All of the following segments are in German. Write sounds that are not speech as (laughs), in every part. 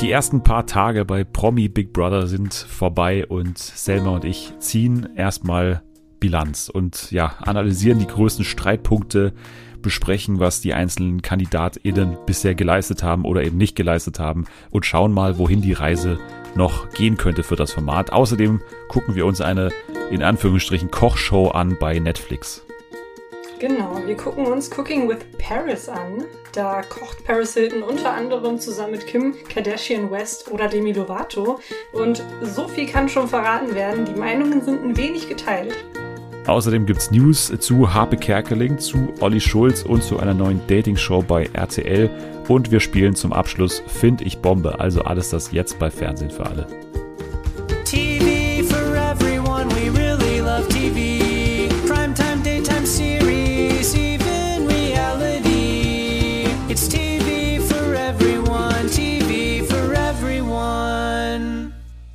Die ersten paar Tage bei Promi Big Brother sind vorbei und Selma und ich ziehen erstmal Bilanz und ja, analysieren die größten Streitpunkte, besprechen, was die einzelnen KandidatInnen bisher geleistet haben oder eben nicht geleistet haben und schauen mal, wohin die Reise noch gehen könnte für das Format. Außerdem gucken wir uns eine in Anführungsstrichen Kochshow an bei Netflix. Genau, wir gucken uns Cooking with Paris an. Da kocht Paris Hilton unter anderem zusammen mit Kim Kardashian West oder Demi Lovato. Und so viel kann schon verraten werden, die Meinungen sind ein wenig geteilt. Außerdem gibt es News zu Harpe Kerkeling, zu Olli Schulz und zu einer neuen Dating-Show bei RTL. Und wir spielen zum Abschluss Find ich Bombe, also alles das jetzt bei Fernsehen für alle.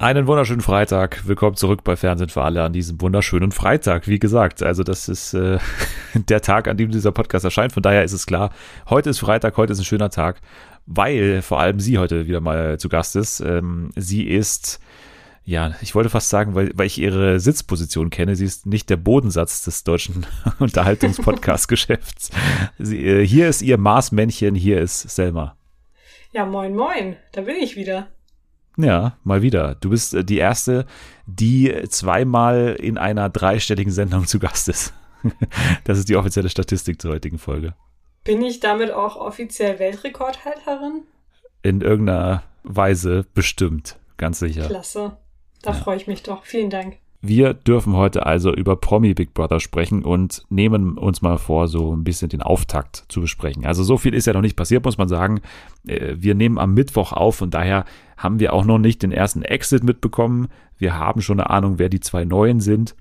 Einen wunderschönen Freitag. Willkommen zurück bei Fernsehen für alle an diesem wunderschönen Freitag. Wie gesagt, also das ist äh, (laughs) der Tag, an dem dieser Podcast erscheint. Von daher ist es klar, heute ist Freitag, heute ist ein schöner Tag, weil vor allem sie heute wieder mal zu Gast ist. Ähm, sie ist, ja, ich wollte fast sagen, weil, weil ich ihre Sitzposition kenne. Sie ist nicht der Bodensatz des deutschen (laughs) Unterhaltungspodcast-Geschäfts. Äh, hier ist ihr Marsmännchen, hier ist Selma. Ja, moin, moin. Da bin ich wieder. Ja, mal wieder. Du bist äh, die Erste, die zweimal in einer dreistelligen Sendung zu Gast ist. (laughs) das ist die offizielle Statistik zur heutigen Folge. Bin ich damit auch offiziell Weltrekordhalterin? In irgendeiner Weise bestimmt, ganz sicher. Klasse. Da ja. freue ich mich doch. Vielen Dank. Wir dürfen heute also über Promi Big Brother sprechen und nehmen uns mal vor, so ein bisschen den Auftakt zu besprechen. Also so viel ist ja noch nicht passiert, muss man sagen. Äh, wir nehmen am Mittwoch auf und daher haben wir auch noch nicht den ersten Exit mitbekommen. Wir haben schon eine Ahnung, wer die zwei Neuen sind.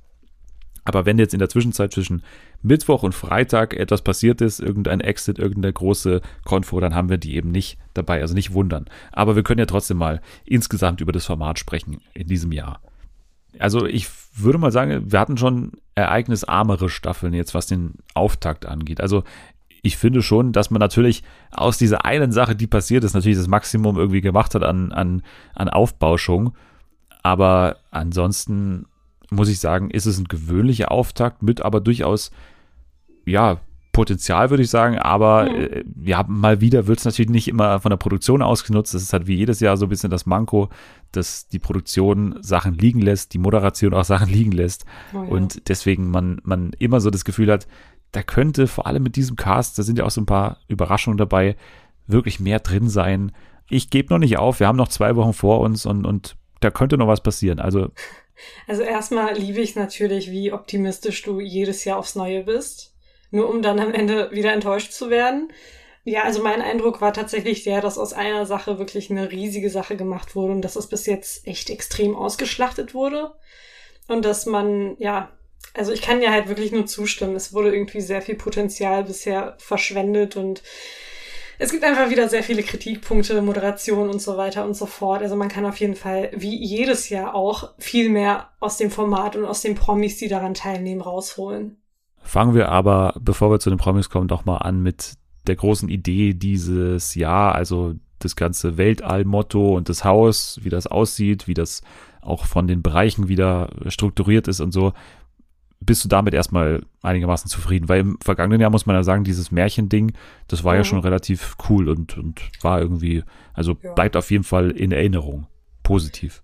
Aber wenn jetzt in der Zwischenzeit zwischen Mittwoch und Freitag etwas passiert ist, irgendein Exit, irgendeine große Konfo, dann haben wir die eben nicht dabei. Also nicht wundern. Aber wir können ja trotzdem mal insgesamt über das Format sprechen in diesem Jahr also ich würde mal sagen, wir hatten schon ereignisarmere Staffeln jetzt, was den Auftakt angeht. Also ich finde schon, dass man natürlich aus dieser einen Sache, die passiert ist, natürlich das Maximum irgendwie gemacht hat an, an, an Aufbauschung. Aber ansonsten muss ich sagen, ist es ein gewöhnlicher Auftakt mit aber durchaus, ja, Potenzial, würde ich sagen, aber mhm. äh, ja, mal wieder wird es natürlich nicht immer von der Produktion ausgenutzt. Das ist halt wie jedes Jahr so ein bisschen das Manko, dass die Produktion Sachen liegen lässt, die Moderation auch (laughs) Sachen liegen lässt. Oh ja. Und deswegen man, man immer so das Gefühl hat, da könnte vor allem mit diesem Cast, da sind ja auch so ein paar Überraschungen dabei, wirklich mehr drin sein. Ich gebe noch nicht auf, wir haben noch zwei Wochen vor uns und, und da könnte noch was passieren. Also, also erstmal liebe ich natürlich, wie optimistisch du jedes Jahr aufs Neue bist nur um dann am Ende wieder enttäuscht zu werden. Ja, also mein Eindruck war tatsächlich der, dass aus einer Sache wirklich eine riesige Sache gemacht wurde und dass es bis jetzt echt extrem ausgeschlachtet wurde. Und dass man, ja, also ich kann ja halt wirklich nur zustimmen. Es wurde irgendwie sehr viel Potenzial bisher verschwendet und es gibt einfach wieder sehr viele Kritikpunkte, Moderation und so weiter und so fort. Also man kann auf jeden Fall, wie jedes Jahr auch, viel mehr aus dem Format und aus den Promis, die daran teilnehmen, rausholen. Fangen wir aber, bevor wir zu den Promis kommen, doch mal an mit der großen Idee dieses Jahr, also das ganze Weltall-Motto und das Haus, wie das aussieht, wie das auch von den Bereichen wieder strukturiert ist und so. Bist du damit erstmal einigermaßen zufrieden? Weil im vergangenen Jahr muss man ja sagen, dieses Märchending, das war mhm. ja schon relativ cool und, und war irgendwie, also ja. bleibt auf jeden Fall in Erinnerung. Positiv.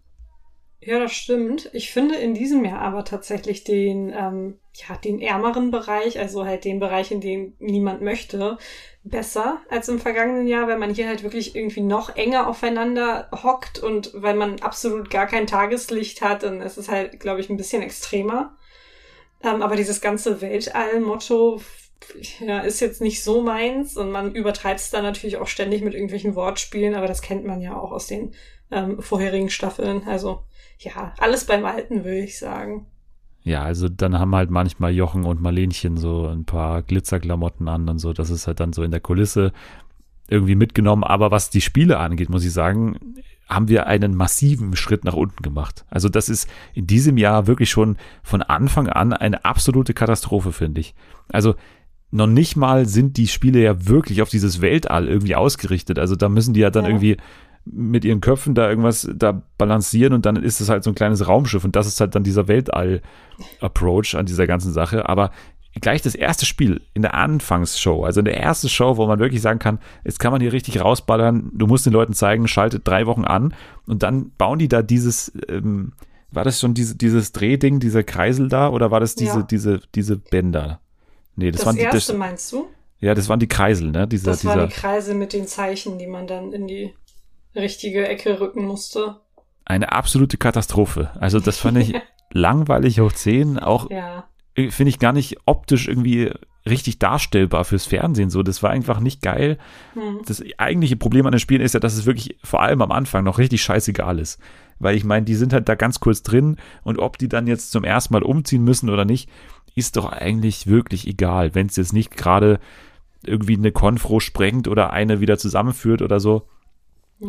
Ja, das stimmt. Ich finde in diesem Jahr aber tatsächlich den, ähm, ja, den ärmeren Bereich, also halt den Bereich, in dem niemand möchte, besser als im vergangenen Jahr, weil man hier halt wirklich irgendwie noch enger aufeinander hockt und weil man absolut gar kein Tageslicht hat, dann ist es halt, glaube ich, ein bisschen extremer. Ähm, aber dieses ganze Weltall-Motto ja, ist jetzt nicht so meins und man übertreibt es dann natürlich auch ständig mit irgendwelchen Wortspielen, aber das kennt man ja auch aus den ähm, vorherigen Staffeln. Also ja, alles beim Alten, würde ich sagen. Ja, also dann haben halt manchmal Jochen und Marlenchen so ein paar Glitzerklamotten an und so. Das ist halt dann so in der Kulisse irgendwie mitgenommen. Aber was die Spiele angeht, muss ich sagen, haben wir einen massiven Schritt nach unten gemacht. Also das ist in diesem Jahr wirklich schon von Anfang an eine absolute Katastrophe, finde ich. Also noch nicht mal sind die Spiele ja wirklich auf dieses Weltall irgendwie ausgerichtet. Also da müssen die ja dann ja. irgendwie mit ihren Köpfen da irgendwas da balancieren und dann ist es halt so ein kleines Raumschiff und das ist halt dann dieser Weltall-Approach an dieser ganzen Sache. Aber gleich das erste Spiel in der Anfangsshow, also in der ersten Show, wo man wirklich sagen kann, jetzt kann man hier richtig rausballern, du musst den Leuten zeigen, schaltet drei Wochen an und dann bauen die da dieses, ähm, war das schon diese, dieses Drehding, dieser Kreisel da oder war das diese, ja. diese, diese Bänder? Nee, das, das waren die. Das erste meinst du? Ja, das waren die Kreisel, ne? Dieser, das waren die Kreisel mit den Zeichen, die man dann in die richtige Ecke rücken musste. Eine absolute Katastrophe. Also das fand ich (laughs) langweilig hoch 10, auch ja finde ich gar nicht optisch irgendwie richtig darstellbar fürs Fernsehen. So, das war einfach nicht geil. Hm. Das eigentliche Problem an den Spielen ist ja, dass es wirklich vor allem am Anfang noch richtig scheißegal ist. Weil ich meine, die sind halt da ganz kurz drin und ob die dann jetzt zum ersten Mal umziehen müssen oder nicht, ist doch eigentlich wirklich egal, wenn es jetzt nicht gerade irgendwie eine Konfro sprengt oder eine wieder zusammenführt oder so.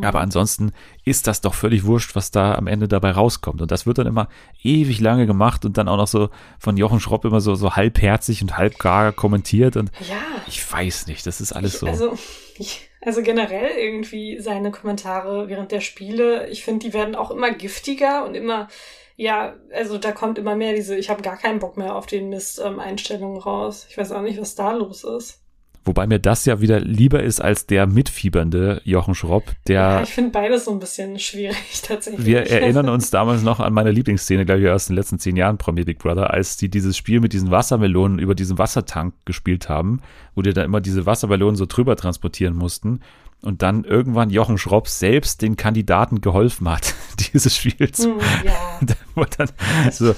Aber ansonsten ist das doch völlig wurscht, was da am Ende dabei rauskommt. Und das wird dann immer ewig lange gemacht und dann auch noch so von Jochen Schropp immer so, so halbherzig und halbgar kommentiert. Und ja. ich weiß nicht, das ist alles ich, so. Also, (laughs) ich, also generell irgendwie seine Kommentare während der Spiele, ich finde, die werden auch immer giftiger und immer, ja, also da kommt immer mehr diese, ich habe gar keinen Bock mehr auf den Mist ähm, raus. Ich weiß auch nicht, was da los ist. Wobei mir das ja wieder lieber ist als der mitfiebernde Jochen Schropp, der. Ja, ich finde beides so ein bisschen schwierig (laughs) tatsächlich. Wir erinnern uns damals noch an meine Lieblingsszene, glaube ich, aus den letzten zehn Jahren Premier Big Brother, als die dieses Spiel mit diesen Wassermelonen über diesen Wassertank gespielt haben, wo die da immer diese Wassermelonen so drüber transportieren mussten und dann irgendwann Jochen Schropp selbst den Kandidaten geholfen hat, (laughs) dieses Spiels. Mm, ja. (laughs) dann so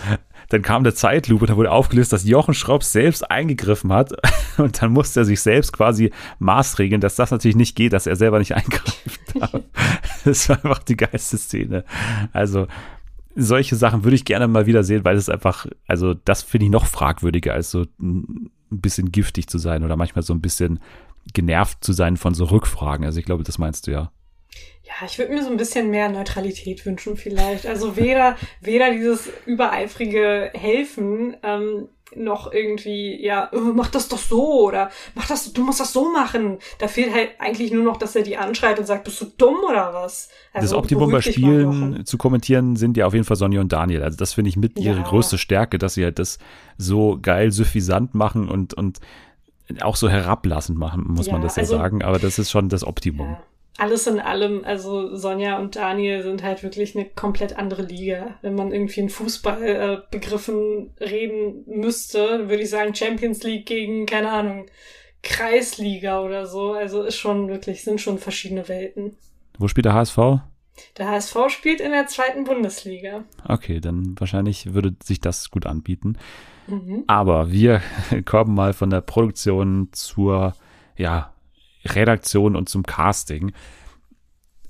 dann kam der Zeitlupe, da wurde aufgelöst, dass Jochen Schropp selbst eingegriffen hat (laughs) und dann musste er sich selbst quasi maßregeln, dass das natürlich nicht geht, dass er selber nicht (laughs) eingreift. (laughs) das war einfach die geilste Szene. Also solche Sachen würde ich gerne mal wieder sehen, weil es einfach, also das finde ich noch fragwürdiger, als so ein bisschen giftig zu sein oder manchmal so ein bisschen genervt zu sein von so Rückfragen. Also ich glaube, das meinst du ja. Ja, ich würde mir so ein bisschen mehr Neutralität wünschen vielleicht. Also weder, weder dieses übereifrige Helfen ähm, noch irgendwie, ja, oh, mach das doch so oder mach das, du musst das so machen. Da fehlt halt eigentlich nur noch, dass er die anschreit und sagt, bist du dumm oder was? Also, das Optimum bei Spielen zu kommentieren sind ja auf jeden Fall Sonja und Daniel. Also das finde ich mit ja. ihre größte Stärke, dass sie halt das so geil suffisant machen und, und auch so herablassend machen, muss ja, man das ja also, sagen. Aber das ist schon das Optimum. Ja alles in allem, also Sonja und Daniel sind halt wirklich eine komplett andere Liga. Wenn man irgendwie in Fußballbegriffen äh, reden müsste, würde ich sagen Champions League gegen, keine Ahnung, Kreisliga oder so. Also ist schon wirklich, sind schon verschiedene Welten. Wo spielt der HSV? Der HSV spielt in der zweiten Bundesliga. Okay, dann wahrscheinlich würde sich das gut anbieten. Mhm. Aber wir (laughs) kommen mal von der Produktion zur, ja, Redaktion und zum Casting.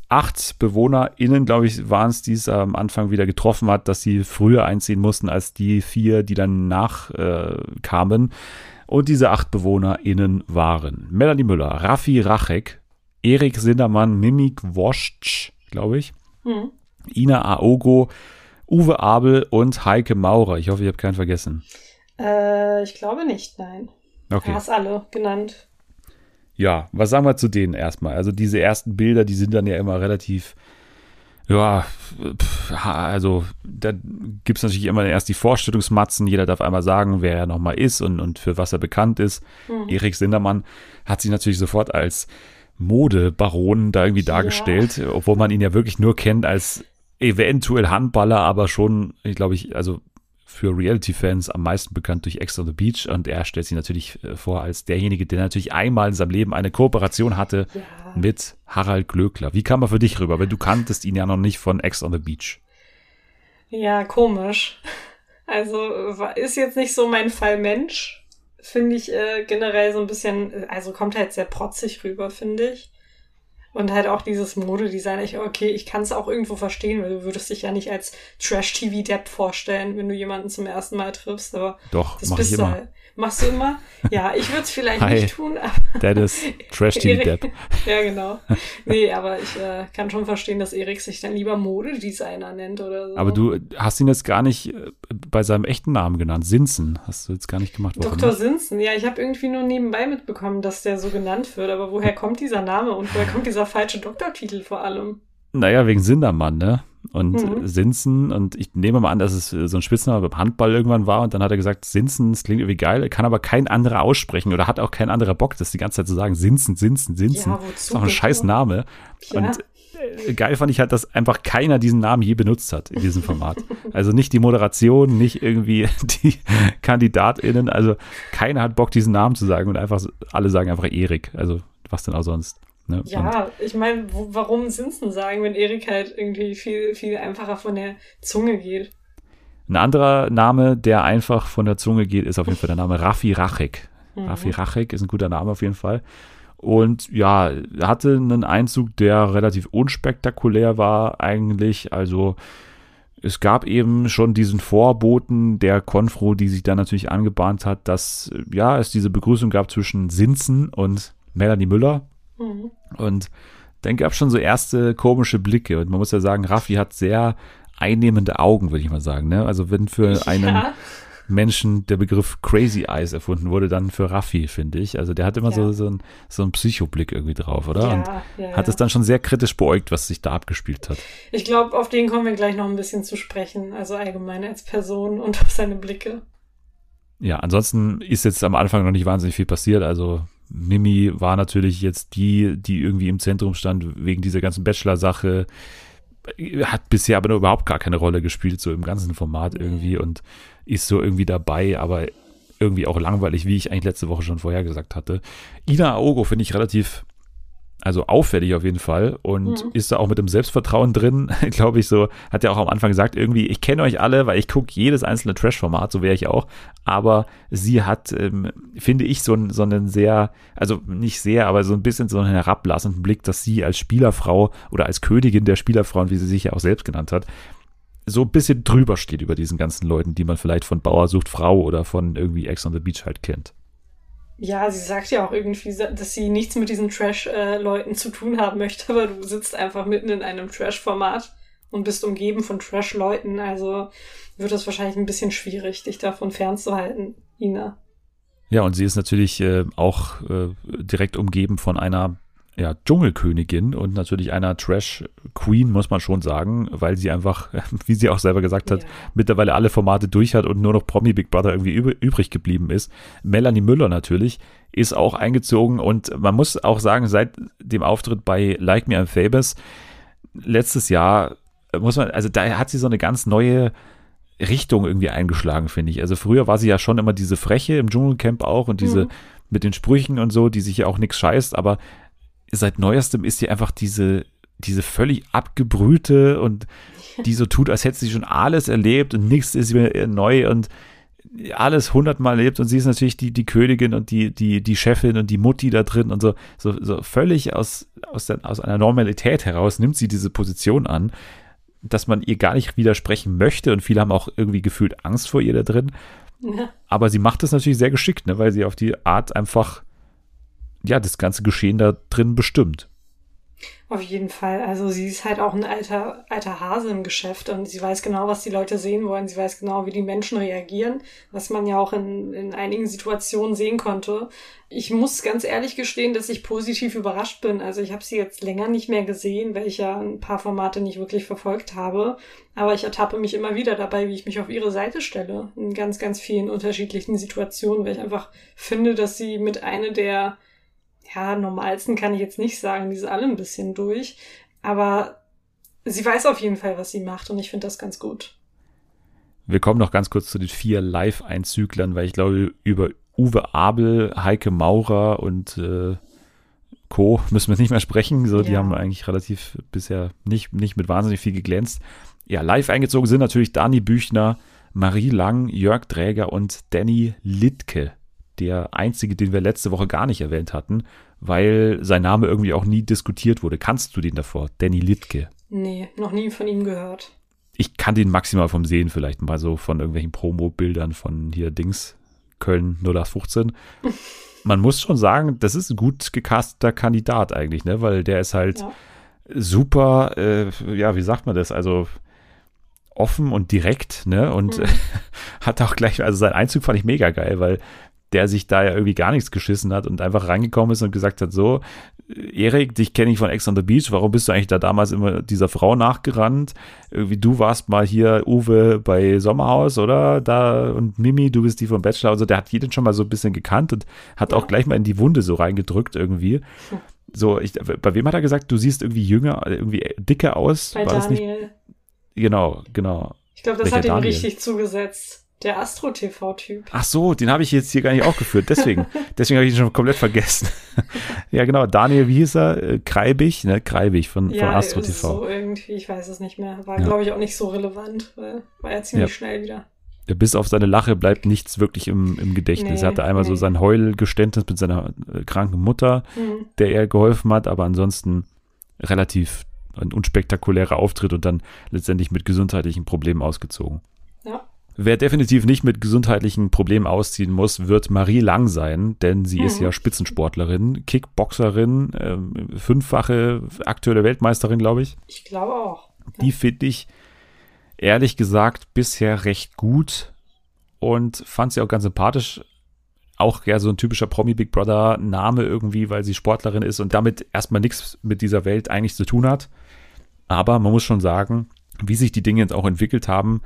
Acht BewohnerInnen, glaube ich, waren es, die es am Anfang wieder getroffen hat, dass sie früher einziehen mussten als die vier, die dann nachkamen. Äh, und diese acht BewohnerInnen waren Melanie Müller, Raffi Rachek, Erik Sindermann, Mimik Wosch, glaube ich, hm. Ina Aogo, Uwe Abel und Heike Maurer. Ich hoffe, ich habe keinen vergessen. Äh, ich glaube nicht, nein. Okay. Du hast alle genannt ja, was sagen wir zu denen erstmal? Also diese ersten Bilder, die sind dann ja immer relativ, ja, also da gibt es natürlich immer erst die Vorstellungsmatzen, jeder darf einmal sagen, wer er nochmal ist und, und für was er bekannt ist. Mhm. Erik Sindermann hat sich natürlich sofort als Modebaron da irgendwie dargestellt, ja. obwohl man ihn ja wirklich nur kennt als eventuell Handballer, aber schon, ich glaube ich, also für Reality-Fans am meisten bekannt durch Ex on the Beach und er stellt sich natürlich äh, vor als derjenige, der natürlich einmal in seinem Leben eine Kooperation hatte ja. mit Harald Glöckler. Wie kam er für dich rüber? Weil du kanntest ihn ja noch nicht von Ex on the Beach. Ja, komisch. Also ist jetzt nicht so mein Fall Mensch. Finde ich äh, generell so ein bisschen, also kommt halt sehr protzig rüber, finde ich. Und halt auch dieses Modedesign. Ich, okay, ich kann es auch irgendwo verstehen, weil du würdest dich ja nicht als Trash-TV-Depp vorstellen, wenn du jemanden zum ersten Mal triffst. Aber Doch, das mach bist ich immer. Halt. Machst du immer? (laughs) Ja, ich würde es vielleicht Hi, nicht tun. Der ist Trash-TV-Depp. (laughs) ja, genau. Nee, aber ich äh, kann schon verstehen, dass Erik sich dann lieber Modedesigner nennt oder so. Aber du hast ihn jetzt gar nicht äh, bei seinem echten Namen genannt. Sinsen hast du jetzt gar nicht gemacht. Dr. Sinsen, ja, ich habe irgendwie nur nebenbei mitbekommen, dass der so genannt wird. Aber woher kommt dieser Name und woher kommt dieser falsche Doktortitel vor allem? Naja, wegen Sindermann, ne? Und mhm. Sinsen, und ich nehme mal an, dass es so ein Spitzname beim Handball irgendwann war, und dann hat er gesagt, Sinsen, das klingt irgendwie geil, kann aber kein anderer aussprechen oder hat auch kein anderer Bock, das die ganze Zeit zu sagen, Sinsen, Sinsen, Sinsen. Ja, das ist auch ein scheiß Name. Ja. Und äh, geil fand ich halt, dass einfach keiner diesen Namen je benutzt hat in diesem Format. (laughs) Also nicht die Moderation, nicht irgendwie (laughs) die KandidatInnen, also keiner hat Bock, diesen Namen zu sagen und einfach, alle sagen einfach Erik. Also was denn auch sonst. Ne? Ja, und ich meine, warum Sinsen sagen, wenn Erik halt irgendwie viel, viel einfacher von der Zunge geht? Ein anderer Name, der einfach von der Zunge geht, ist auf jeden Fall der Name Raffi Rachek. Mhm. Raffi Rachek ist ein guter Name auf jeden Fall. Und ja, hatte einen Einzug, der relativ unspektakulär war eigentlich. Also es gab eben schon diesen Vorboten der Konfro, die sich dann natürlich angebahnt hat, dass ja es diese Begrüßung gab zwischen Sinzen und Melanie Müller. Mhm. Und dann gab es schon so erste komische Blicke. Und man muss ja sagen, Raffi hat sehr einnehmende Augen, würde ich mal sagen. Ne? Also wenn für einen ja. Menschen der Begriff Crazy Eyes erfunden wurde, dann für Raffi, finde ich. Also der hat immer ja. so, so, ein, so einen Psychoblick irgendwie drauf, oder? Ja, Und ja, hat es dann schon sehr kritisch beäugt, was sich da abgespielt hat. Ich glaube, auf den kommen wir gleich noch ein bisschen zu sprechen, also allgemein als Person und auf seine Blicke. Ja, ansonsten ist jetzt am Anfang noch nicht wahnsinnig viel passiert. Also Mimi war natürlich jetzt die, die irgendwie im Zentrum stand wegen dieser ganzen Bachelor-Sache hat bisher aber überhaupt gar keine Rolle gespielt, so im ganzen Format irgendwie und ist so irgendwie dabei, aber irgendwie auch langweilig, wie ich eigentlich letzte Woche schon vorher gesagt hatte. Ina Aogo finde ich relativ also auffällig auf jeden Fall und mhm. ist da auch mit dem Selbstvertrauen drin, (laughs) glaube ich so, hat ja auch am Anfang gesagt, irgendwie, ich kenne euch alle, weil ich gucke jedes einzelne Trash-Format, so wäre ich auch, aber sie hat, ähm, finde ich, so, so einen sehr, also nicht sehr, aber so ein bisschen so einen herablassenden Blick, dass sie als Spielerfrau oder als Königin der Spielerfrauen, wie sie sich ja auch selbst genannt hat, so ein bisschen drüber steht über diesen ganzen Leuten, die man vielleicht von Bauer sucht Frau oder von irgendwie Ex on the Beach halt kennt. Ja, sie sagt ja auch irgendwie, dass sie nichts mit diesen Trash-Leuten zu tun haben möchte, aber du sitzt einfach mitten in einem Trash-Format und bist umgeben von Trash-Leuten, also wird es wahrscheinlich ein bisschen schwierig, dich davon fernzuhalten, Ina. Ja, und sie ist natürlich äh, auch äh, direkt umgeben von einer ja, Dschungelkönigin und natürlich einer Trash-Queen, muss man schon sagen, weil sie einfach, (laughs) wie sie auch selber gesagt hat, ja. mittlerweile alle Formate durch hat und nur noch Promi Big Brother irgendwie übrig geblieben ist. Melanie Müller natürlich ist auch eingezogen und man muss auch sagen, seit dem Auftritt bei Like Me I'm Famous letztes Jahr muss man, also da hat sie so eine ganz neue Richtung irgendwie eingeschlagen, finde ich. Also früher war sie ja schon immer diese Freche im Dschungelcamp auch und diese mhm. mit den Sprüchen und so, die sich ja auch nichts scheißt, aber seit neuestem ist sie einfach diese, diese völlig abgebrühte und die so tut, als hätte sie schon alles erlebt und nichts ist mehr neu und alles hundertmal erlebt und sie ist natürlich die, die Königin und die, die, die Chefin und die Mutti da drin und so, so, so völlig aus, aus, der, aus einer Normalität heraus nimmt sie diese Position an, dass man ihr gar nicht widersprechen möchte und viele haben auch irgendwie gefühlt Angst vor ihr da drin. Ja. Aber sie macht das natürlich sehr geschickt, ne, weil sie auf die Art einfach ja, das ganze Geschehen da drin bestimmt. Auf jeden Fall. Also sie ist halt auch ein alter, alter Hase im Geschäft und sie weiß genau, was die Leute sehen wollen. Sie weiß genau, wie die Menschen reagieren, was man ja auch in, in einigen Situationen sehen konnte. Ich muss ganz ehrlich gestehen, dass ich positiv überrascht bin. Also ich habe sie jetzt länger nicht mehr gesehen, weil ich ja ein paar Formate nicht wirklich verfolgt habe. Aber ich ertappe mich immer wieder dabei, wie ich mich auf ihre Seite stelle. In ganz, ganz vielen unterschiedlichen Situationen, weil ich einfach finde, dass sie mit einer der ja, normalsten kann ich jetzt nicht sagen, die ist alle ein bisschen durch. Aber sie weiß auf jeden Fall, was sie macht und ich finde das ganz gut. Wir kommen noch ganz kurz zu den vier Live-Einzüglern, weil ich glaube, über Uwe Abel, Heike Maurer und äh, Co. müssen wir nicht mehr sprechen. So, ja. die haben eigentlich relativ bisher nicht, nicht mit wahnsinnig viel geglänzt. Ja, live eingezogen sind natürlich Dani Büchner, Marie Lang, Jörg Träger und Danny Littke der einzige, den wir letzte Woche gar nicht erwähnt hatten, weil sein Name irgendwie auch nie diskutiert wurde. Kannst du den davor? Danny Littke. Nee, noch nie von ihm gehört. Ich kann den maximal vom Sehen vielleicht mal so von irgendwelchen Promo-Bildern von hier Dings Köln 0815. (laughs) Man muss schon sagen, das ist ein gut gecasteter Kandidat eigentlich, ne? Weil der ist halt ja. super, äh, ja, wie sagt man das? Also offen und direkt, ne? Und mhm. (laughs) hat auch gleich, also sein Einzug fand ich mega geil, weil der sich da ja irgendwie gar nichts geschissen hat und einfach reingekommen ist und gesagt hat, so, Erik, dich kenne ich von Ex on the Beach, warum bist du eigentlich da damals immer dieser Frau nachgerannt? Irgendwie, du warst mal hier Uwe bei Sommerhaus, oder? Da und Mimi, du bist die vom Bachelor. Also der hat jeden schon mal so ein bisschen gekannt und hat auch gleich mal in die Wunde so reingedrückt irgendwie. So, ich, bei wem hat er gesagt, du siehst irgendwie jünger, irgendwie dicker aus? Bei War? Daniel. Genau, genau. Ich glaube, das Welcher hat ihm Daniel? richtig zugesetzt. Der Astro-TV-Typ. Ach so, den habe ich jetzt hier gar nicht aufgeführt. Deswegen, (laughs) deswegen habe ich ihn schon komplett vergessen. (laughs) ja, genau. Daniel, wie hieß er? Äh, Kreibig, ne? Kreibig von, von Ja, Astro ist TV. so irgendwie, ich weiß es nicht mehr. War, Ja. glaube ich, auch nicht so relevant, weil war ja ziemlich Ja. schnell wieder. Bis auf seine Lache bleibt nichts wirklich im, im Gedächtnis. Nee, er hatte einmal so nee. sein Heulgeständnis mit seiner äh, kranken Mutter, Hm. der er geholfen hat, aber ansonsten relativ ein unspektakulärer Auftritt und dann letztendlich mit gesundheitlichen Problemen ausgezogen. Ja. Wer definitiv nicht mit gesundheitlichen Problemen ausziehen muss, wird Marie Lang sein, denn sie ist Mhm. ja Spitzensportlerin, Kickboxerin, ähm, fünffache aktuelle Weltmeisterin, glaube ich. Ich glaube auch. Die finde ich ehrlich gesagt bisher recht gut und fand sie auch ganz sympathisch. Auch ja so ein typischer Promi Big Brother Name irgendwie, weil sie Sportlerin ist und damit erstmal nichts mit dieser Welt eigentlich zu tun hat. Aber man muss schon sagen, wie sich die Dinge jetzt auch entwickelt haben,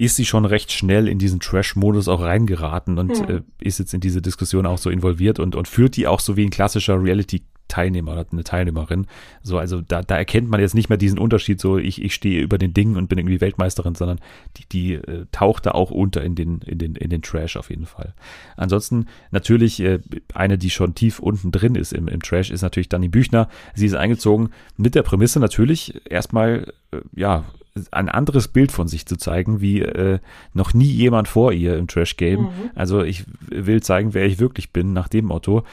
ist sie schon recht schnell in diesen Trash-Modus auch reingeraten und Hm. äh, ist jetzt in diese Diskussion auch so involviert und, und führt die auch so wie ein klassischer Reality-Teilnehmer oder eine Teilnehmerin. So, also da, da erkennt man jetzt nicht mehr diesen Unterschied, so ich, ich stehe über den Dingen und bin irgendwie Weltmeisterin, sondern die, die äh, taucht da auch unter in den, in, den, in den Trash auf jeden Fall. Ansonsten natürlich äh, eine, die schon tief unten drin ist im, im Trash, ist natürlich Dani Büchner. Sie ist eingezogen mit der Prämisse natürlich erstmal, äh, ja, ein anderes Bild von sich zu zeigen, wie äh, noch nie jemand vor ihr im Trash-Game. Mhm. Also ich will zeigen, wer ich wirklich bin, nach dem Motto.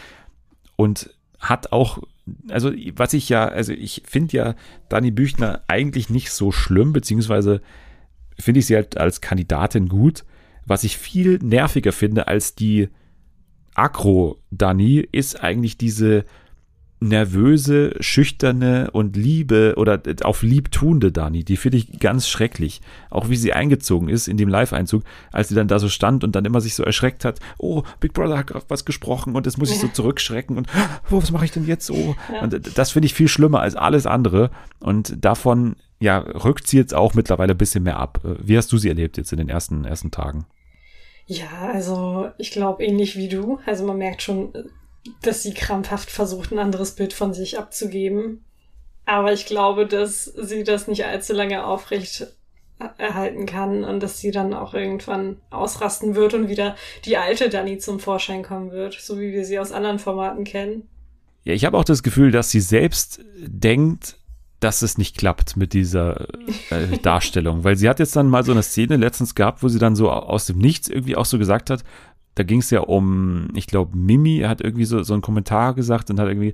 Und hat auch, also was ich ja, also ich finde ja Dani Büchner eigentlich nicht so schlimm, beziehungsweise finde ich sie halt als Kandidatin gut. Was ich viel nerviger finde als die Agro-Dani, ist eigentlich diese nervöse, schüchterne und liebe oder auf lieb tuende Dani. Die finde ich ganz schrecklich. Auch wie sie eingezogen ist in dem Live-Einzug, als sie dann da so stand und dann immer sich so erschreckt hat. Oh, Big Brother hat gerade was gesprochen und jetzt muss ich so zurückschrecken und oh, was mache ich denn jetzt? Oh. Und das finde ich viel schlimmer als alles andere. Und davon, ja, rückt sie jetzt auch mittlerweile ein bisschen mehr ab. Wie hast du sie erlebt jetzt in den ersten, ersten Tagen? Ja, also ich glaube ähnlich wie du. Also man merkt schon, dass sie krampfhaft versucht, ein anderes Bild von sich abzugeben. Aber ich glaube, dass sie das nicht allzu lange aufrecht erhalten kann und dass sie dann auch irgendwann ausrasten wird und wieder die alte Dani zum Vorschein kommen wird, so wie wir sie aus anderen Formaten kennen. Ja, ich habe auch das Gefühl, dass sie selbst denkt, dass es nicht klappt mit dieser äh, (laughs) Darstellung. Weil sie hat jetzt dann mal so eine Szene letztens gehabt, wo sie dann so aus dem Nichts irgendwie auch so gesagt hat, da ging es ja um, ich glaube, Mimi hat irgendwie so, so einen Kommentar gesagt und hat irgendwie,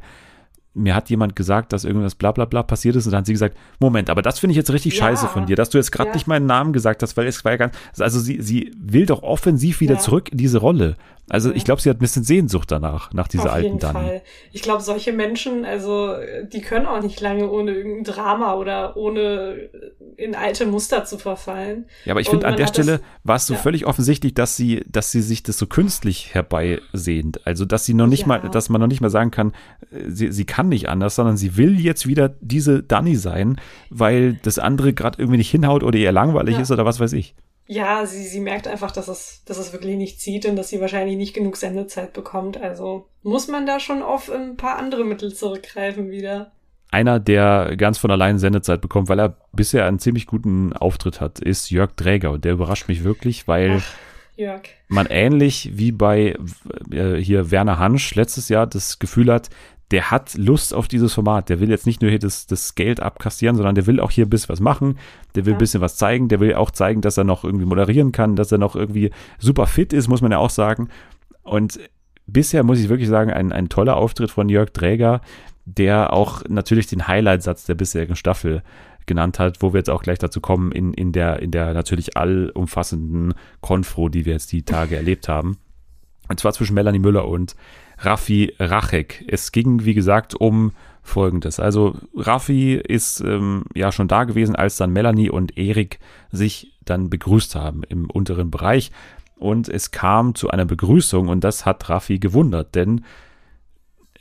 mir hat jemand gesagt, dass irgendwas bla bla bla passiert ist und dann hat sie gesagt, Moment, aber das finde ich jetzt richtig Ja. scheiße von dir, dass du jetzt gerade Ja. nicht meinen Namen gesagt hast, weil es war ja ganz, also sie, sie will doch offensiv wieder Ja. zurück in diese Rolle. Also ich glaube, sie hat ein bisschen Sehnsucht danach, nach dieser Auf alten jeden Dani. Fall. Ich glaube, solche Menschen, also die können auch nicht lange ohne irgendein Drama oder ohne in alte Muster zu verfallen. Ja, aber ich finde, an der Stelle war es so ja. völlig offensichtlich, dass sie, dass sie sich das so künstlich herbeisehnt. Also, dass sie noch nicht Ja. mal, dass man noch nicht mal sagen kann, äh, sie, sie kann nicht anders, sondern sie will jetzt wieder diese Dani sein, weil das andere gerade irgendwie nicht hinhaut oder ihr langweilig Ja. ist oder was weiß ich. Ja, sie, sie merkt einfach, dass es, dass es wirklich nicht zieht und dass sie wahrscheinlich nicht genug Sendezeit bekommt. Also muss man da schon auf ein paar andere Mittel zurückgreifen wieder. Einer, der ganz von allein Sendezeit bekommt, weil er bisher einen ziemlich guten Auftritt hat, ist Jörg Dräger. Und der überrascht mich wirklich, weil Ach, man ähnlich wie bei äh, hier Werner Hansch letztes Jahr das Gefühl hat, der hat Lust auf dieses Format. Der will jetzt nicht nur hier das, das Geld abkassieren, sondern der will auch hier ein bisschen was machen. Der will ein Ja. bisschen was zeigen. Der will auch zeigen, dass er noch irgendwie moderieren kann, dass er noch irgendwie super fit ist, muss man ja auch sagen. Und bisher muss ich wirklich sagen, ein, ein toller Auftritt von Jörg Dräger, der auch natürlich den Highlight-Satz der bisherigen Staffel genannt hat, wo wir jetzt auch gleich dazu kommen, in, in, der, in der natürlich allumfassenden Konfro, die wir jetzt die Tage erlebt haben. Und zwar zwischen Melanie Müller und Raffi Rachek. Es ging, wie gesagt, um Folgendes. Also Raffi ist ähm, ja schon da gewesen, als dann Melanie und Erik sich dann begrüßt haben im unteren Bereich. und es kam zu einer Begrüßung und das hat Raffi gewundert, denn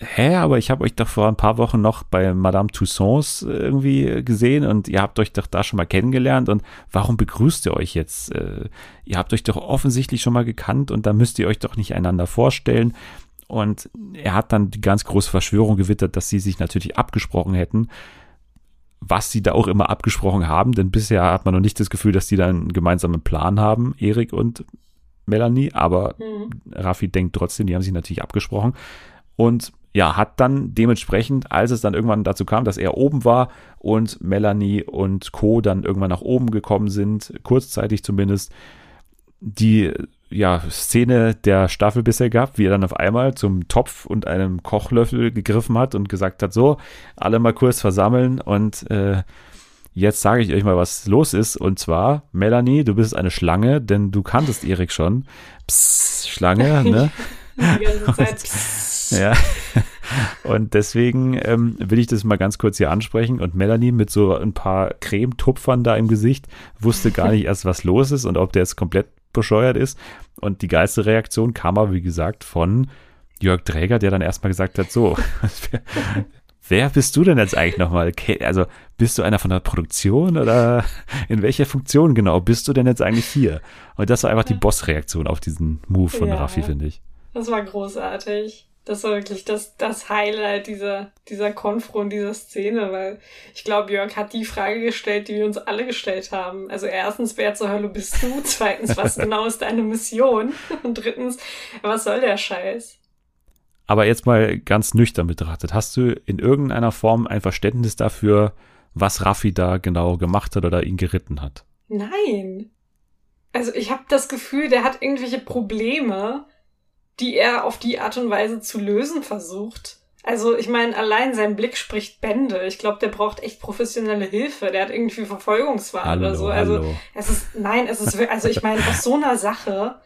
hä, aber ich habe euch doch vor ein paar Wochen noch bei Madame Tussauds irgendwie gesehen und ihr habt euch doch da schon mal kennengelernt und warum begrüßt ihr euch jetzt? Äh, ihr habt euch doch offensichtlich schon mal gekannt und da müsst ihr euch doch nicht einander vorstellen. Und er hat dann die ganz große Verschwörung gewittert, dass sie sich natürlich abgesprochen hätten, was sie da auch immer abgesprochen haben, denn bisher hat man noch nicht das Gefühl, dass die da einen gemeinsamen Plan haben, Erik und Melanie, aber mhm. Raffi denkt trotzdem, die haben sich natürlich abgesprochen. Und ja, hat dann dementsprechend, als es dann irgendwann dazu kam, dass er oben war und Melanie und Co. dann irgendwann nach oben gekommen sind, kurzzeitig zumindest, die ja, Szene der Staffel bisher gab, wie er dann auf einmal zum Topf und einem Kochlöffel gegriffen hat und gesagt hat, so, alle mal kurz versammeln und äh, jetzt sage ich euch mal, was los ist. Und zwar, Melanie, du bist eine Schlange, denn du kanntest Erik schon. Psst, Schlange, (laughs) ne? Die ganze Zeit. Ja. (laughs) Und deswegen ähm, will ich das mal ganz kurz hier ansprechen. Und Melanie mit so ein paar Cremetupfern da im Gesicht wusste gar nicht erst, was los ist und ob der jetzt komplett bescheuert ist. Und die geilste Reaktion kam aber, wie gesagt, von Jörg Träger, der dann erstmal gesagt hat: So, (laughs) wer bist du denn jetzt eigentlich nochmal? Also, bist du einer von der Produktion oder in welcher Funktion genau bist du denn jetzt eigentlich hier? Und das war einfach die Boss-Reaktion auf diesen Move von ja, Raffi, finde ich. Das war großartig. Das war wirklich das, das Highlight dieser, dieser Konfro und dieser Szene, weil ich glaube, Jörg hat die Frage gestellt, die wir uns alle gestellt haben. Also erstens, wer zur Hölle bist du? (laughs) Zweitens, was genau ist deine Mission? Und drittens, was soll der Scheiß? Aber jetzt mal ganz nüchtern betrachtet, hast du in irgendeiner Form ein Verständnis dafür, was Raffi da genau gemacht hat oder ihn geritten hat? Nein. Also ich habe das Gefühl, der hat irgendwelche Probleme die er auf die Art und Weise zu lösen versucht. Also, ich meine, allein sein Blick spricht Bände. Ich glaube, der braucht echt professionelle Hilfe. Der hat irgendwie Verfolgungswahn hallo, oder so. Also, hallo. es ist, nein, es ist, also ich meine, aus so einer Sache,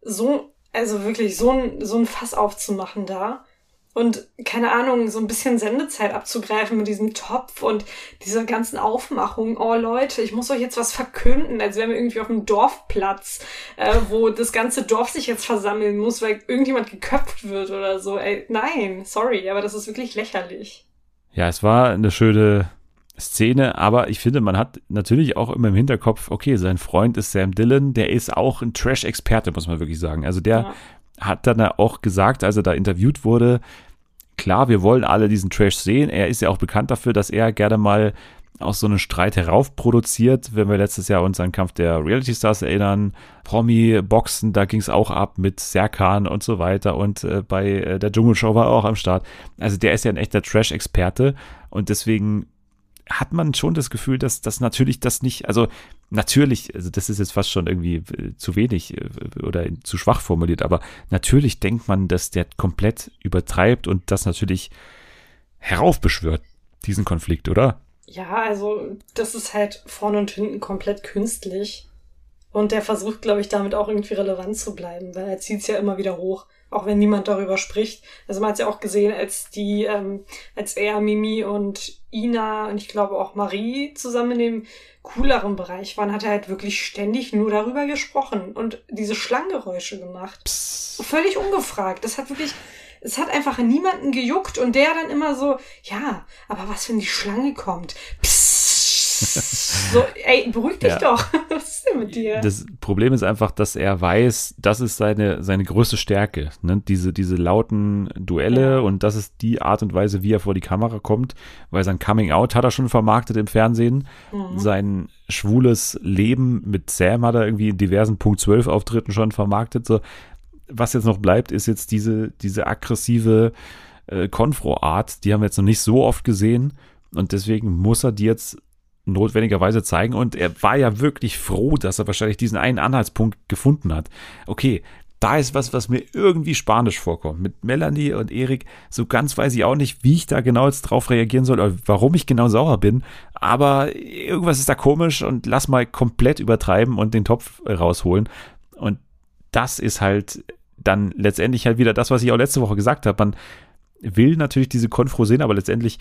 so, also wirklich so ein, so ein Fass aufzumachen da, und keine Ahnung, so ein bisschen Sendezeit abzugreifen mit diesem Topf und dieser ganzen Aufmachung. Oh Leute, ich muss euch jetzt was verkünden, als wären wir irgendwie auf einem Dorfplatz, äh, wo (laughs) das ganze Dorf sich jetzt versammeln muss, weil irgendjemand geköpft wird oder so. Ey, nein, sorry, aber das ist wirklich lächerlich. Ja, es war eine schöne Szene, aber ich finde, man hat natürlich auch immer im Hinterkopf, okay, sein Freund ist Sam Dillon, der ist auch ein Trash-Experte, muss man wirklich sagen. Also der ja hat dann auch gesagt, als er da interviewt wurde, klar, wir wollen alle diesen Trash sehen. Er ist ja auch bekannt dafür, dass er gerne mal aus so einem Streit heraufproduziert. Wenn wir letztes Jahr uns an Kampf der Reality Stars erinnern, Promi, Boxen, da ging es auch ab mit Serkan und so weiter und äh, bei äh, der Dschungelshow war er auch am Start. Also der ist ja ein echter Trash-Experte und deswegen hat man schon das Gefühl, dass das natürlich das nicht, also natürlich, also das ist jetzt fast schon irgendwie äh, zu wenig äh, oder zu schwach formuliert, aber natürlich denkt man, dass der komplett übertreibt und das natürlich heraufbeschwört, diesen Konflikt, oder? Ja, also das ist halt vorne und hinten komplett künstlich. Und der versucht, glaube ich, damit auch irgendwie relevant zu bleiben, weil er zieht es ja immer wieder hoch auch wenn niemand darüber spricht. Also man hat es ja auch gesehen, als die, ähm, als er, Mimi und Ina und ich glaube auch Marie zusammen in dem cooleren Bereich waren, hat er halt wirklich ständig nur darüber gesprochen und diese Schlangengeräusche gemacht. Psst. Völlig ungefragt. Das hat wirklich, es hat einfach niemanden gejuckt und der dann immer so, ja, aber was, wenn die Schlange kommt? Psst so, ey, beruhig dich ja. doch. (laughs) Was ist denn mit dir? Das Problem ist einfach, dass er weiß, das ist seine, seine größte Stärke. Ne? Diese, diese lauten Duelle ja. und das ist die Art und Weise, wie er vor die Kamera kommt, weil sein Coming Out hat er schon vermarktet im Fernsehen. Mhm. Sein schwules Leben mit Sam hat er irgendwie in diversen Punkt 12 Auftritten schon vermarktet. So, was jetzt noch bleibt, ist jetzt diese, diese aggressive äh, Konfro-Art. Die haben wir jetzt noch nicht so oft gesehen. Und deswegen muss er die jetzt notwendigerweise zeigen. Und er war ja wirklich froh, dass er wahrscheinlich diesen einen Anhaltspunkt gefunden hat. Okay, da ist was, was mir irgendwie spanisch vorkommt. Mit Melanie und Erik, so ganz weiß ich auch nicht, wie ich da genau jetzt drauf reagieren soll oder warum ich genau sauer bin. Aber irgendwas ist da komisch und lass mal komplett übertreiben und den Topf rausholen. Und das ist halt dann letztendlich halt wieder das, was ich auch letzte Woche gesagt habe. Man will natürlich diese Konfro sehen, aber letztendlich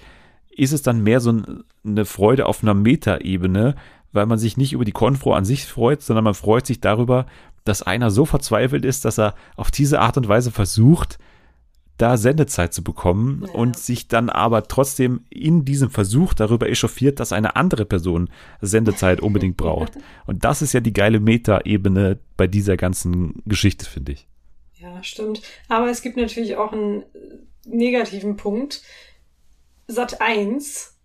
ist es dann mehr so eine Freude auf einer Metaebene, weil man sich nicht über die Konfro an sich freut, sondern man freut sich darüber, dass einer so verzweifelt ist, dass er auf diese Art und Weise versucht, da Sendezeit zu bekommen ja. und sich dann aber trotzdem in diesem Versuch darüber echauffiert, dass eine andere Person Sendezeit unbedingt (laughs) braucht. Und das ist ja die geile Meta-Ebene bei dieser ganzen Geschichte, finde ich. Ja, stimmt. Aber es gibt natürlich auch einen negativen Punkt. Sat 1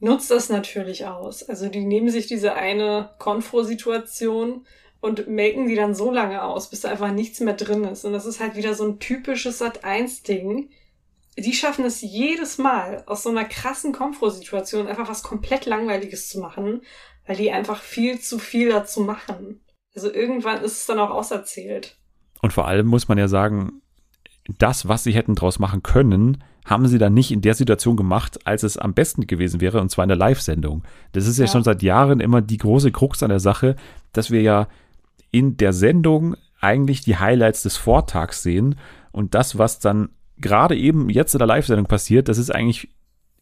nutzt das natürlich aus. Also die nehmen sich diese eine Konfro-Situation und melken die dann so lange aus, bis da einfach nichts mehr drin ist. Und das ist halt wieder so ein typisches Sat-1-Ding. Die schaffen es jedes Mal, aus so einer krassen Komfortsituation einfach was komplett Langweiliges zu machen, weil die einfach viel zu viel dazu machen. Also irgendwann ist es dann auch auserzählt. Und vor allem muss man ja sagen, das, was sie hätten draus machen können, haben sie dann nicht in der Situation gemacht, als es am besten gewesen wäre, und zwar in der Live-Sendung. Das ist ja, ja, schon seit Jahren immer die große Krux an der Sache, dass wir ja in der Sendung eigentlich die Highlights des Vortags sehen und das, was dann gerade eben jetzt in der Live-Sendung passiert, das ist eigentlich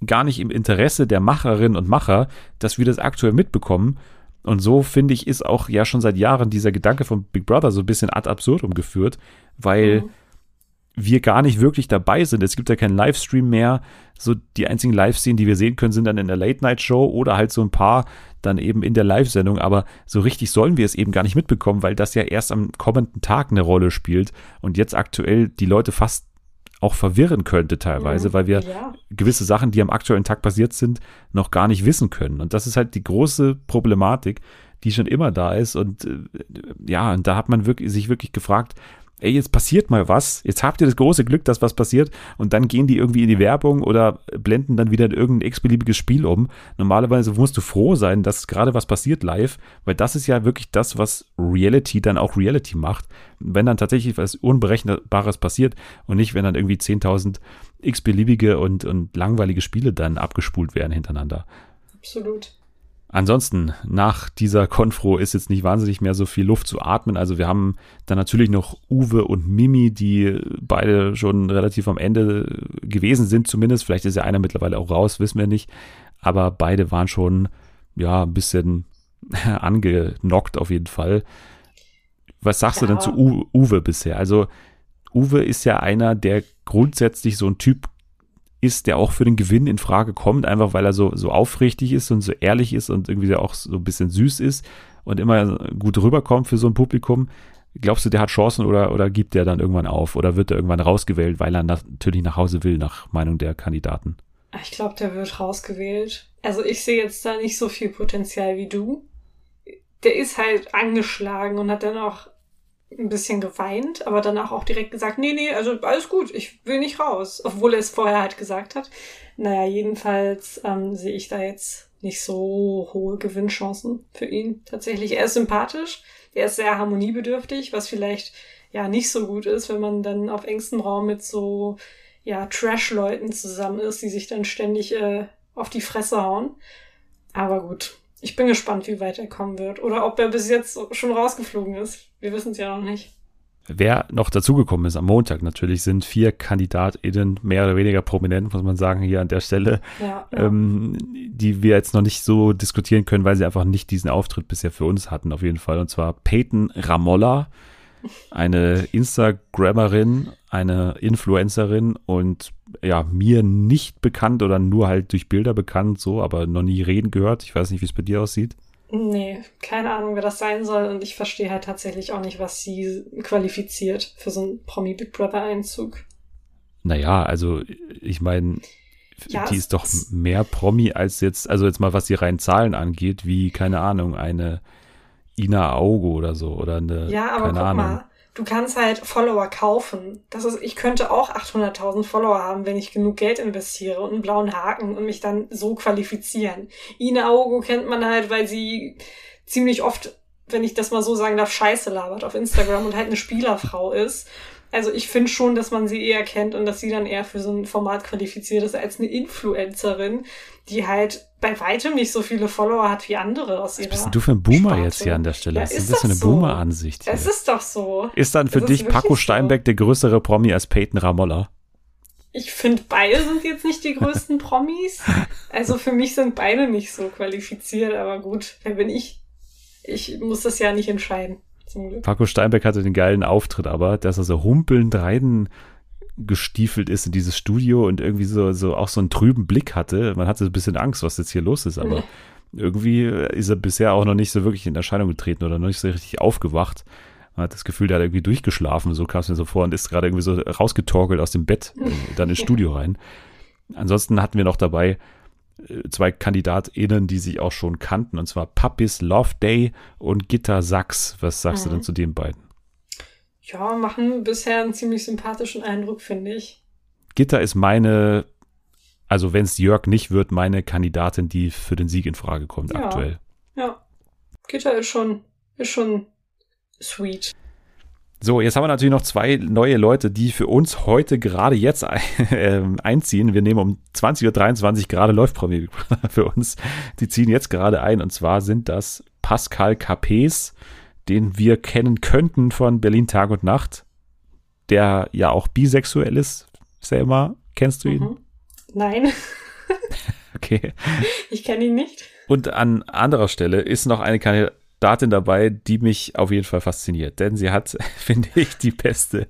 gar nicht im Interesse der Macherinnen und Macher, dass wir das aktuell mitbekommen. Und so finde ich, ist auch ja schon seit Jahren dieser Gedanke von Big Brother so ein bisschen ad absurdum geführt, weil mhm wir gar nicht wirklich dabei sind. Es gibt ja keinen Livestream mehr. So die einzigen Live-Szenen, die wir sehen können, sind dann in der Late-Night-Show oder halt so ein paar dann eben in der Live-Sendung. Aber so richtig sollen wir es eben gar nicht mitbekommen, weil das ja erst am kommenden Tag eine Rolle spielt und jetzt aktuell die Leute fast auch verwirren könnte teilweise, mhm, weil wir ja. gewisse Sachen, die am aktuellen Tag passiert sind, noch gar nicht wissen können. Und das ist halt die große Problematik, die schon immer da ist. Und äh, ja, und da hat man wirklich, sich wirklich gefragt, ey, jetzt passiert mal was, jetzt habt ihr das große Glück, dass was passiert und dann gehen die irgendwie in die Werbung oder blenden dann wieder irgendein x-beliebiges Spiel um. Normalerweise musst du froh sein, dass gerade was passiert live, weil das ist ja wirklich das, was Reality dann auch Reality macht. Wenn dann tatsächlich was Unberechenbares passiert und nicht, wenn dann irgendwie 10.000 x-beliebige und, und langweilige Spiele dann abgespult werden hintereinander. Absolut. Ansonsten, nach dieser Konfro ist jetzt nicht wahnsinnig mehr so viel Luft zu atmen. Also wir haben dann natürlich noch Uwe und Mimi, die beide schon relativ am Ende gewesen sind, zumindest. Vielleicht ist ja einer mittlerweile auch raus, wissen wir nicht. Aber beide waren schon, ja, ein bisschen (laughs) angenockt auf jeden Fall. Was sagst ja. du denn zu Uwe bisher? Also Uwe ist ja einer, der grundsätzlich so ein Typ ist, der auch für den Gewinn in Frage kommt, einfach weil er so, so aufrichtig ist und so ehrlich ist und irgendwie auch so ein bisschen süß ist und immer gut rüberkommt für so ein Publikum. Glaubst du, der hat Chancen oder, oder gibt der dann irgendwann auf oder wird er irgendwann rausgewählt, weil er natürlich nach Hause will, nach Meinung der Kandidaten? Ich glaube, der wird rausgewählt. Also ich sehe jetzt da nicht so viel Potenzial wie du. Der ist halt angeschlagen und hat dann auch ein bisschen geweint, aber danach auch direkt gesagt, nee, nee, also alles gut, ich will nicht raus, obwohl er es vorher halt gesagt hat. Naja, jedenfalls ähm, sehe ich da jetzt nicht so hohe Gewinnchancen für ihn. Tatsächlich, er ist sympathisch, er ist sehr harmoniebedürftig, was vielleicht ja nicht so gut ist, wenn man dann auf engstem Raum mit so ja Trash-Leuten zusammen ist, die sich dann ständig äh, auf die Fresse hauen. Aber gut, ich bin gespannt, wie weit er kommen wird. Oder ob er bis jetzt schon rausgeflogen ist. Wir wissen es ja noch nicht. Wer noch dazugekommen ist am Montag natürlich, sind vier KandidatInnen, mehr oder weniger prominent, muss man sagen, hier an der Stelle, ja, ja. Ähm, die wir jetzt noch nicht so diskutieren können, weil sie einfach nicht diesen Auftritt bisher für uns hatten, auf jeden Fall. Und zwar Peyton Ramolla, eine Instagrammerin, eine Influencerin und ja, mir nicht bekannt oder nur halt durch Bilder bekannt, so, aber noch nie reden gehört. Ich weiß nicht, wie es bei dir aussieht. Nee, keine Ahnung, wer das sein soll und ich verstehe halt tatsächlich auch nicht, was sie qualifiziert für so einen Promi Big Brother Einzug. Naja, also ich meine, ja, die ist doch mehr Promi als jetzt, also jetzt mal was die reinen Zahlen angeht, wie, keine Ahnung, eine Ina Auge oder so oder eine, ja, aber keine guck Ahnung. Mal, du kannst halt Follower kaufen. Das ist, ich könnte auch 800.000 Follower haben, wenn ich genug Geld investiere und einen blauen Haken und mich dann so qualifizieren. Ina Aogo kennt man halt, weil sie ziemlich oft, wenn ich das mal so sagen darf, Scheiße labert auf Instagram und halt eine Spielerfrau ist. Also ich finde schon, dass man sie eher kennt und dass sie dann eher für so ein Format qualifiziert ist als eine Influencerin, die halt bei weitem nicht so viele Follower hat wie andere aus ihrer Was bist du für ein Boomer Sparte. jetzt hier an der Stelle? Ja, ist, ist das, eine so? Boomer-Ansicht? Es ist doch so. Ist dann für dich Paco Steinbeck so. der größere Promi als Peyton Ramolla? Ich finde, beide sind jetzt nicht die größten (laughs) Promis. Also für mich sind beide nicht so qualifiziert, aber gut, wer bin ich? Ich muss das ja nicht entscheiden. Zum Glück. Paco Steinbeck hatte den geilen Auftritt, aber dass er so humpelnd rein gestiefelt ist in dieses Studio und irgendwie so, so auch so einen trüben Blick hatte. Man hatte ein bisschen Angst, was jetzt hier los ist, aber (laughs) irgendwie ist er bisher auch noch nicht so wirklich in Erscheinung getreten oder noch nicht so richtig aufgewacht. Man hat das Gefühl, der hat irgendwie durchgeschlafen, so kam es mir so vor und ist gerade irgendwie so rausgetorkelt aus dem Bett, (laughs) äh, dann ins Studio rein. Ansonsten hatten wir noch dabei zwei KandidatInnen, die sich auch schon kannten, und zwar Puppies Love Day und Gitta Sachs. Was sagst mhm. du denn zu den beiden? Ja, machen bisher einen ziemlich sympathischen Eindruck, finde ich. Gitter ist meine, also wenn es Jörg nicht wird, meine Kandidatin, die für den Sieg in Frage kommt ja. aktuell. Ja. Gitter ist schon, ist schon sweet. So, jetzt haben wir natürlich noch zwei neue Leute, die für uns heute gerade jetzt (laughs) äh, einziehen. Wir nehmen um 20.23 Uhr gerade läuft Promi (laughs) für uns. Die ziehen jetzt gerade ein und zwar sind das Pascal Capes den wir kennen könnten von Berlin Tag und Nacht, der ja auch bisexuell ist. Immer? Kennst du ihn? Mhm. Nein. (laughs) okay. Ich kenne ihn nicht. Und an anderer Stelle ist noch eine Kandidatin dabei, die mich auf jeden Fall fasziniert, denn sie hat, (laughs) finde ich, die beste,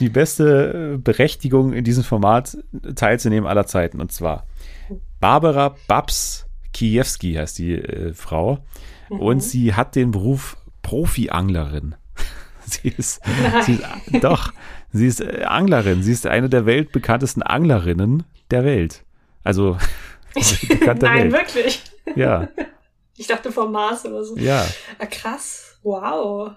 die beste Berechtigung in diesem Format teilzunehmen aller Zeiten. Und zwar Barbara Babs Kiewski heißt die äh, Frau. Mhm. Und sie hat den Beruf Profi-Anglerin. (laughs) Sie ist, sie ist, doch, sie ist äh, Anglerin. Sie ist eine der weltbekanntesten Anglerinnen der Welt. Also, (laughs) Nein, Welt. wirklich? Ja. Ich dachte vom Mars oder so. Ja. Ah, krass. Wow.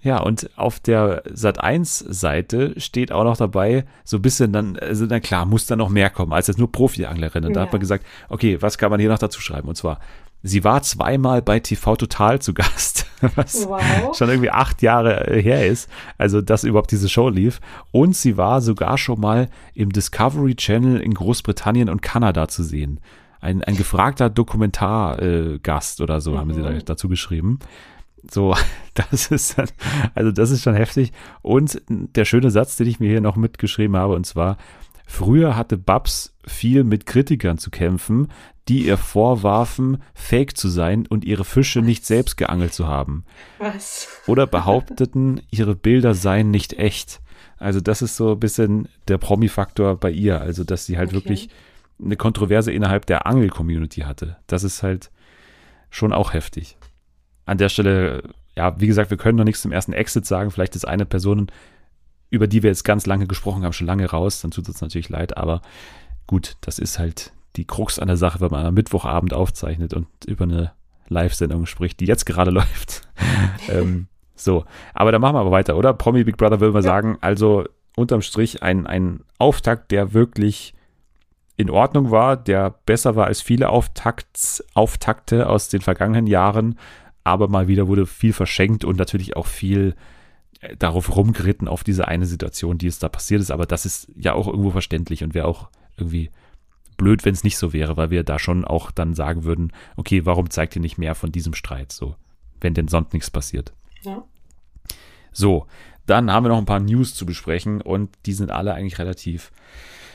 Ja, und auf der Sat1-Seite steht auch noch dabei, so ein bisschen dann, also na klar, muss da noch mehr kommen als jetzt nur Profi-Anglerinnen. Da ja. hat man gesagt, okay, was kann man hier noch dazu schreiben? Und zwar Sie war zweimal bei TV Total zu Gast, (laughs) was wow. schon irgendwie acht Jahre äh, her ist, also dass überhaupt diese Show lief. Und sie war sogar schon mal im Discovery Channel in Großbritannien und Kanada zu sehen. Ein, ein gefragter Dokumentargast äh, oder so mhm. haben sie da, mhm. dazu geschrieben. So, (laughs) das ist dann, also das ist schon heftig. Und der schöne Satz, den ich mir hier noch mitgeschrieben habe, und zwar, früher hatte Babs viel mit Kritikern zu kämpfen, die ihr vorwarfen, fake zu sein und ihre Fische nicht selbst geangelt zu haben. Was? Oder (laughs) behaupteten, ihre Bilder seien nicht echt. Also das ist so ein bisschen der Promi-Faktor bei ihr. Also dass sie halt okay. wirklich eine Kontroverse innerhalb der Angel-Community hatte. Das ist halt schon auch heftig. An der Stelle, ja, wie gesagt, wir können noch nichts zum ersten Exit sagen. Vielleicht ist eine Person, über die wir jetzt ganz lange gesprochen haben, schon lange raus. Dann tut es natürlich leid. Aber gut, das ist halt die Krux an der Sache, wenn man am Mittwochabend aufzeichnet und über eine Live-Sendung spricht, die jetzt gerade (laughs) läuft. ähm, so, aber dann machen wir aber weiter, oder? Promi Big Brother würde man ja. sagen, also unterm Strich ein, ein Auftakt, der wirklich in Ordnung war, der besser war als viele Auftakts, Auftakte aus den vergangenen Jahren, aber mal wieder wurde viel verschenkt und natürlich auch viel äh, darauf rumgeritten auf diese eine Situation, die es da passiert ist, aber das ist ja auch irgendwo verständlich und wäre auch irgendwie blöd, wenn es nicht so wäre, weil wir da schon auch dann sagen würden, okay, warum zeigt ihr nicht mehr von diesem Streit so, wenn denn sonst nichts passiert. Ja. So, dann haben wir noch ein paar News zu besprechen und die sind alle eigentlich relativ,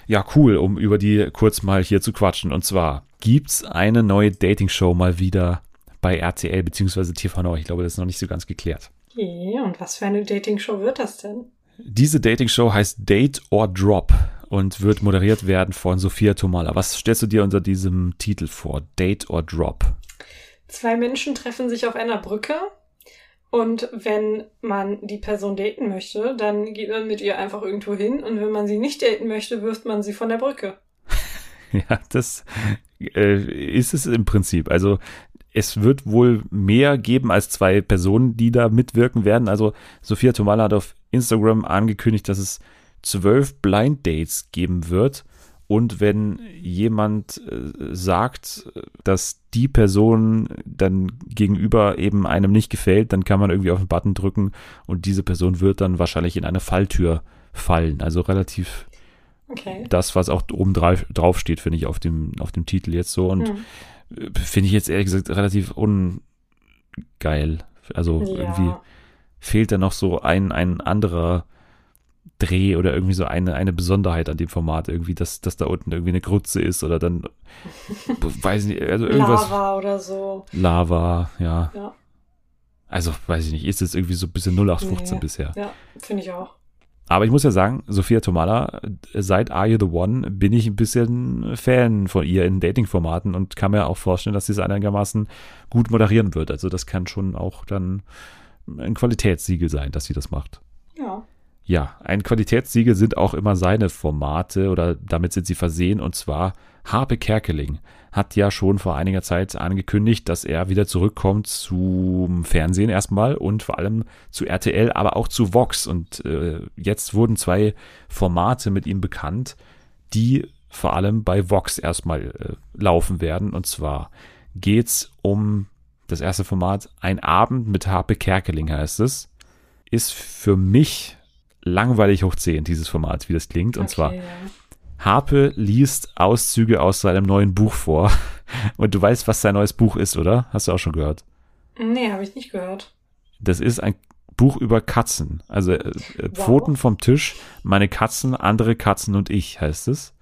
ja, cool, um über die kurz mal hier zu quatschen. Und zwar gibt's eine neue Dating-Show mal wieder bei RTL bzw. TV Neu. Ich glaube, das ist noch nicht so ganz geklärt. Okay, und was für eine Dating-Show wird das denn? Diese Dating-Show heißt Date or Drop und wird moderiert werden von Sophia Tomala. Was stellst du dir unter diesem Titel vor? Date or Drop? Zwei Menschen treffen sich auf einer Brücke und wenn man die Person daten möchte, dann geht man mit ihr einfach irgendwo hin und wenn man sie nicht daten möchte, wirft man sie von der Brücke. (laughs) ja, das äh, ist es im Prinzip. Also es wird wohl mehr geben als zwei Personen, die da mitwirken werden. Also Sophia Tomala hat auf Instagram angekündigt, dass es zwölf Blind Dates geben wird. Und wenn jemand äh, sagt, dass die Person dann gegenüber eben einem nicht gefällt, dann kann man irgendwie auf den Button drücken und diese Person wird dann wahrscheinlich in eine Falltür fallen. Also relativ okay. das, was auch oben drauf steht, finde ich, auf dem, auf dem Titel jetzt so. Und hm. finde ich jetzt ehrlich gesagt relativ ungeil. Also ja. irgendwie fehlt da noch so ein, ein anderer Dreh oder irgendwie so eine, eine Besonderheit an dem Format, irgendwie, dass, dass da unten irgendwie eine Grütze ist oder dann, (laughs) weiß nicht, also irgendwas. Lava oder so. Lava, ja. Ja. Also, weiß ich nicht, ist jetzt irgendwie so ein bisschen 0815 nee. bisher. Ja, finde ich auch. Aber ich muss ja sagen, Sophia Tomala, seit Are You the One bin ich ein bisschen Fan von ihr in Dating-Formaten und kann mir auch vorstellen, dass sie es einigermaßen gut moderieren wird. Also das kann schon auch dann ein Qualitätssiegel sein, dass sie das macht. Ja. Ein Qualitätssiegel sind auch immer seine Formate oder damit sind sie versehen und zwar Harpe Kerkeling hat ja schon vor einiger Zeit angekündigt, dass er wieder zurückkommt zum Fernsehen erstmal und vor allem zu RTL, aber auch zu Vox. Und äh, jetzt wurden zwei Formate mit ihm bekannt, die vor allem bei Vox erstmal äh, laufen werden. Und zwar geht's um das erste Format, ein Abend mit Harpe Kerkeling heißt es. Ist für mich langweilig hoch 10, dieses Format, wie das klingt. Und okay, zwar ja. Harpe liest Auszüge aus seinem neuen Buch vor. (laughs) Und du weißt, was sein neues Buch ist, oder? Hast du auch schon gehört? Nee, habe ich nicht gehört. Das ist ein Buch über Katzen. Also äh, wow. Pfoten vom Tisch, meine Katzen, andere Katzen und ich heißt es.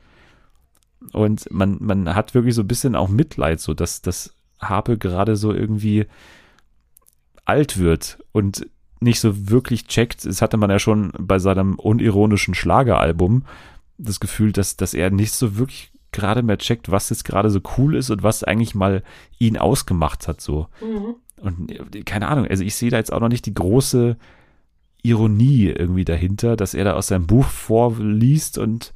Und man, man hat wirklich so ein bisschen auch Mitleid, so dass das Harpe gerade so irgendwie alt wird und nicht so wirklich checkt. Das hatte man ja schon bei seinem unironischen Schlageralbum, das Gefühl, dass, dass er nicht so wirklich gerade mehr checkt, was jetzt gerade so cool ist und was eigentlich mal ihn ausgemacht hat, so. Mhm. Und äh, keine Ahnung, also ich sehe da jetzt auch noch nicht die große Ironie irgendwie dahinter, dass er da aus seinem Buch vorliest und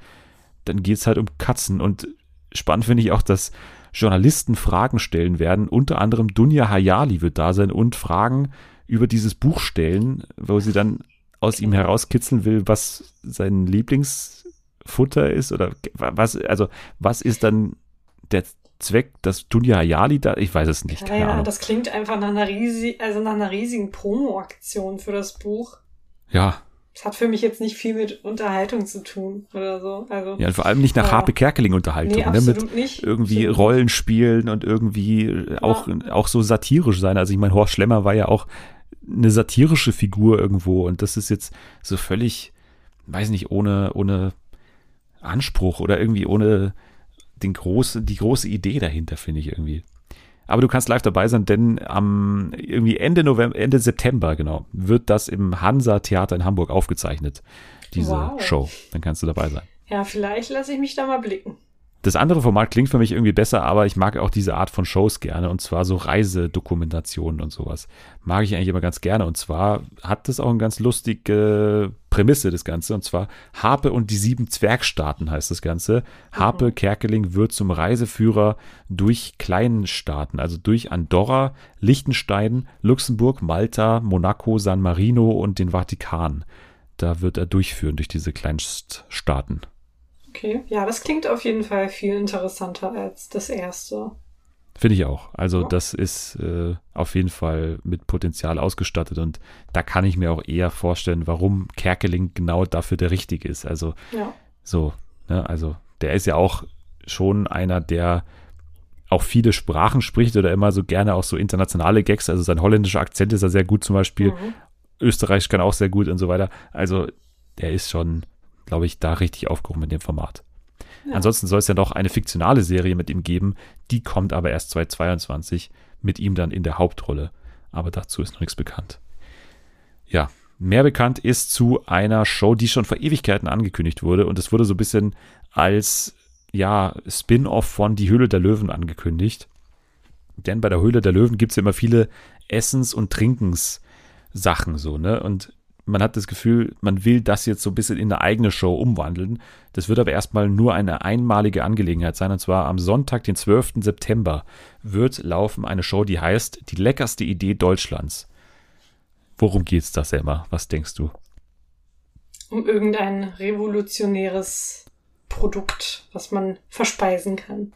dann geht es halt um Katzen. Und spannend finde ich auch, dass Journalisten Fragen stellen werden. Unter anderem Dunja Hayali wird da sein und Fragen über dieses Buch stellen, wo sie dann aus ihm herauskitzeln will, was sein Lieblings Futter ist oder was, also was ist dann der Zweck, dass Dunja Hayali da, ich weiß es nicht. Ja, ja das klingt einfach nach einer, riesig, also nach einer riesigen Promo-Aktion für das Buch. Ja. Das hat für mich jetzt nicht viel mit Unterhaltung zu tun oder so. Also, ja, vor allem nicht nach ja. Harpe Kerkeling-Unterhaltung, nee, ne? Mit nicht. irgendwie so. Rollenspielen und irgendwie auch, ja. auch so satirisch sein. Also ich meine, Horst Schlemmer war ja auch eine satirische Figur irgendwo und das ist jetzt so völlig, weiß nicht, ohne, ohne Anspruch oder irgendwie ohne den große, die große Idee dahinter, finde ich irgendwie. Aber du kannst live dabei sein, denn am irgendwie Ende November, Ende September, genau, wird das im Hansa Theater in Hamburg aufgezeichnet, diese wow. Show. Dann kannst du dabei sein. Ja, vielleicht lasse ich mich da mal blicken. Das andere Format klingt für mich irgendwie besser, aber ich mag auch diese Art von Shows gerne und zwar so Reisedokumentationen und sowas. Mag ich eigentlich immer ganz gerne und zwar hat das auch eine ganz lustige Prämisse, das Ganze, und zwar Harpe und die sieben Zwergstaaten heißt das Ganze. Harpe mhm. Kerkeling wird zum Reiseführer durch kleinen Staaten, also durch Andorra, Liechtenstein, Luxemburg, Malta, Monaco, San Marino und den Vatikan. Da wird er durchführen durch diese Kleinststaaten. Okay, ja, das klingt auf jeden Fall viel interessanter als das erste. Finde ich auch. Also ja. das ist äh, auf jeden Fall mit Potenzial ausgestattet und da kann ich mir auch eher vorstellen, warum Kerkeling genau dafür der Richtige ist. Also ja. so, ne, also der ist ja auch schon einer, der auch viele Sprachen spricht oder immer so gerne auch so internationale Gags. Also sein holländischer Akzent ist ja sehr gut zum Beispiel. Mhm. Österreich kann auch sehr gut und so weiter. Also der ist schon glaube ich, da richtig aufgehoben mit dem Format. Ja. Ansonsten soll es ja noch eine fiktionale Serie mit ihm geben, die kommt aber erst 2022 mit ihm dann in der Hauptrolle. Aber dazu ist noch nichts bekannt. Ja, mehr bekannt ist zu einer Show, die schon vor Ewigkeiten angekündigt wurde und es wurde so ein bisschen als ja, Spin-off von Die Höhle der Löwen angekündigt. Denn bei der Höhle der Löwen gibt es ja immer viele Essens- und Trinkenssachen so, ne? Und man hat das Gefühl, man will das jetzt so ein bisschen in eine eigene Show umwandeln. Das wird aber erstmal nur eine einmalige Angelegenheit sein. Und zwar am Sonntag, den 12. September, wird laufen eine Show, die heißt Die leckerste Idee Deutschlands. Worum geht's da, Selma? Was denkst du? Um irgendein revolutionäres Produkt, was man verspeisen kann.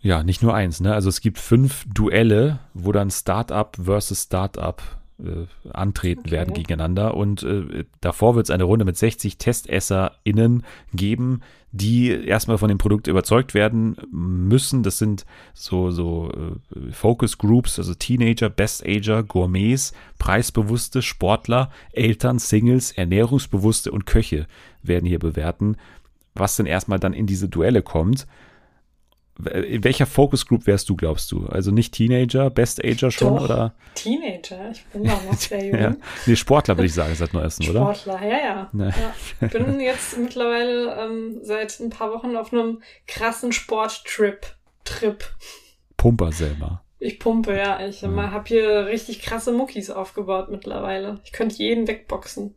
Ja, nicht nur eins, ne? Also es gibt fünf Duelle, wo dann Startup versus Startup äh, antreten okay. werden gegeneinander. Und äh, davor wird es eine Runde mit 60 TestesserInnen geben, die erstmal von dem Produkt überzeugt werden müssen. Das sind so, so äh, Focus Groups, also Teenager, Best-Ager, Gourmets, preisbewusste Sportler, Eltern, Singles, Ernährungsbewusste und Köche werden hier bewerten, was denn erstmal dann in diese Duelle kommt in welcher Focus Group wärst du, glaubst du? Also nicht Teenager, Best Ager schon Doch, oder? Teenager, ich bin noch, (laughs) noch sehr jung. ja. Nee, Sportler würde ich sagen, seit neuestem, oder? Sportler, ja, ja. Ja. Ich bin jetzt mittlerweile ähm, seit ein paar Wochen auf einem krassen Sporttrip. Trip. Pumper selber. Ich pumpe, ja. Ich Mhm. habe hier richtig krasse Muckis aufgebaut mittlerweile. Ich könnte jeden wegboxen.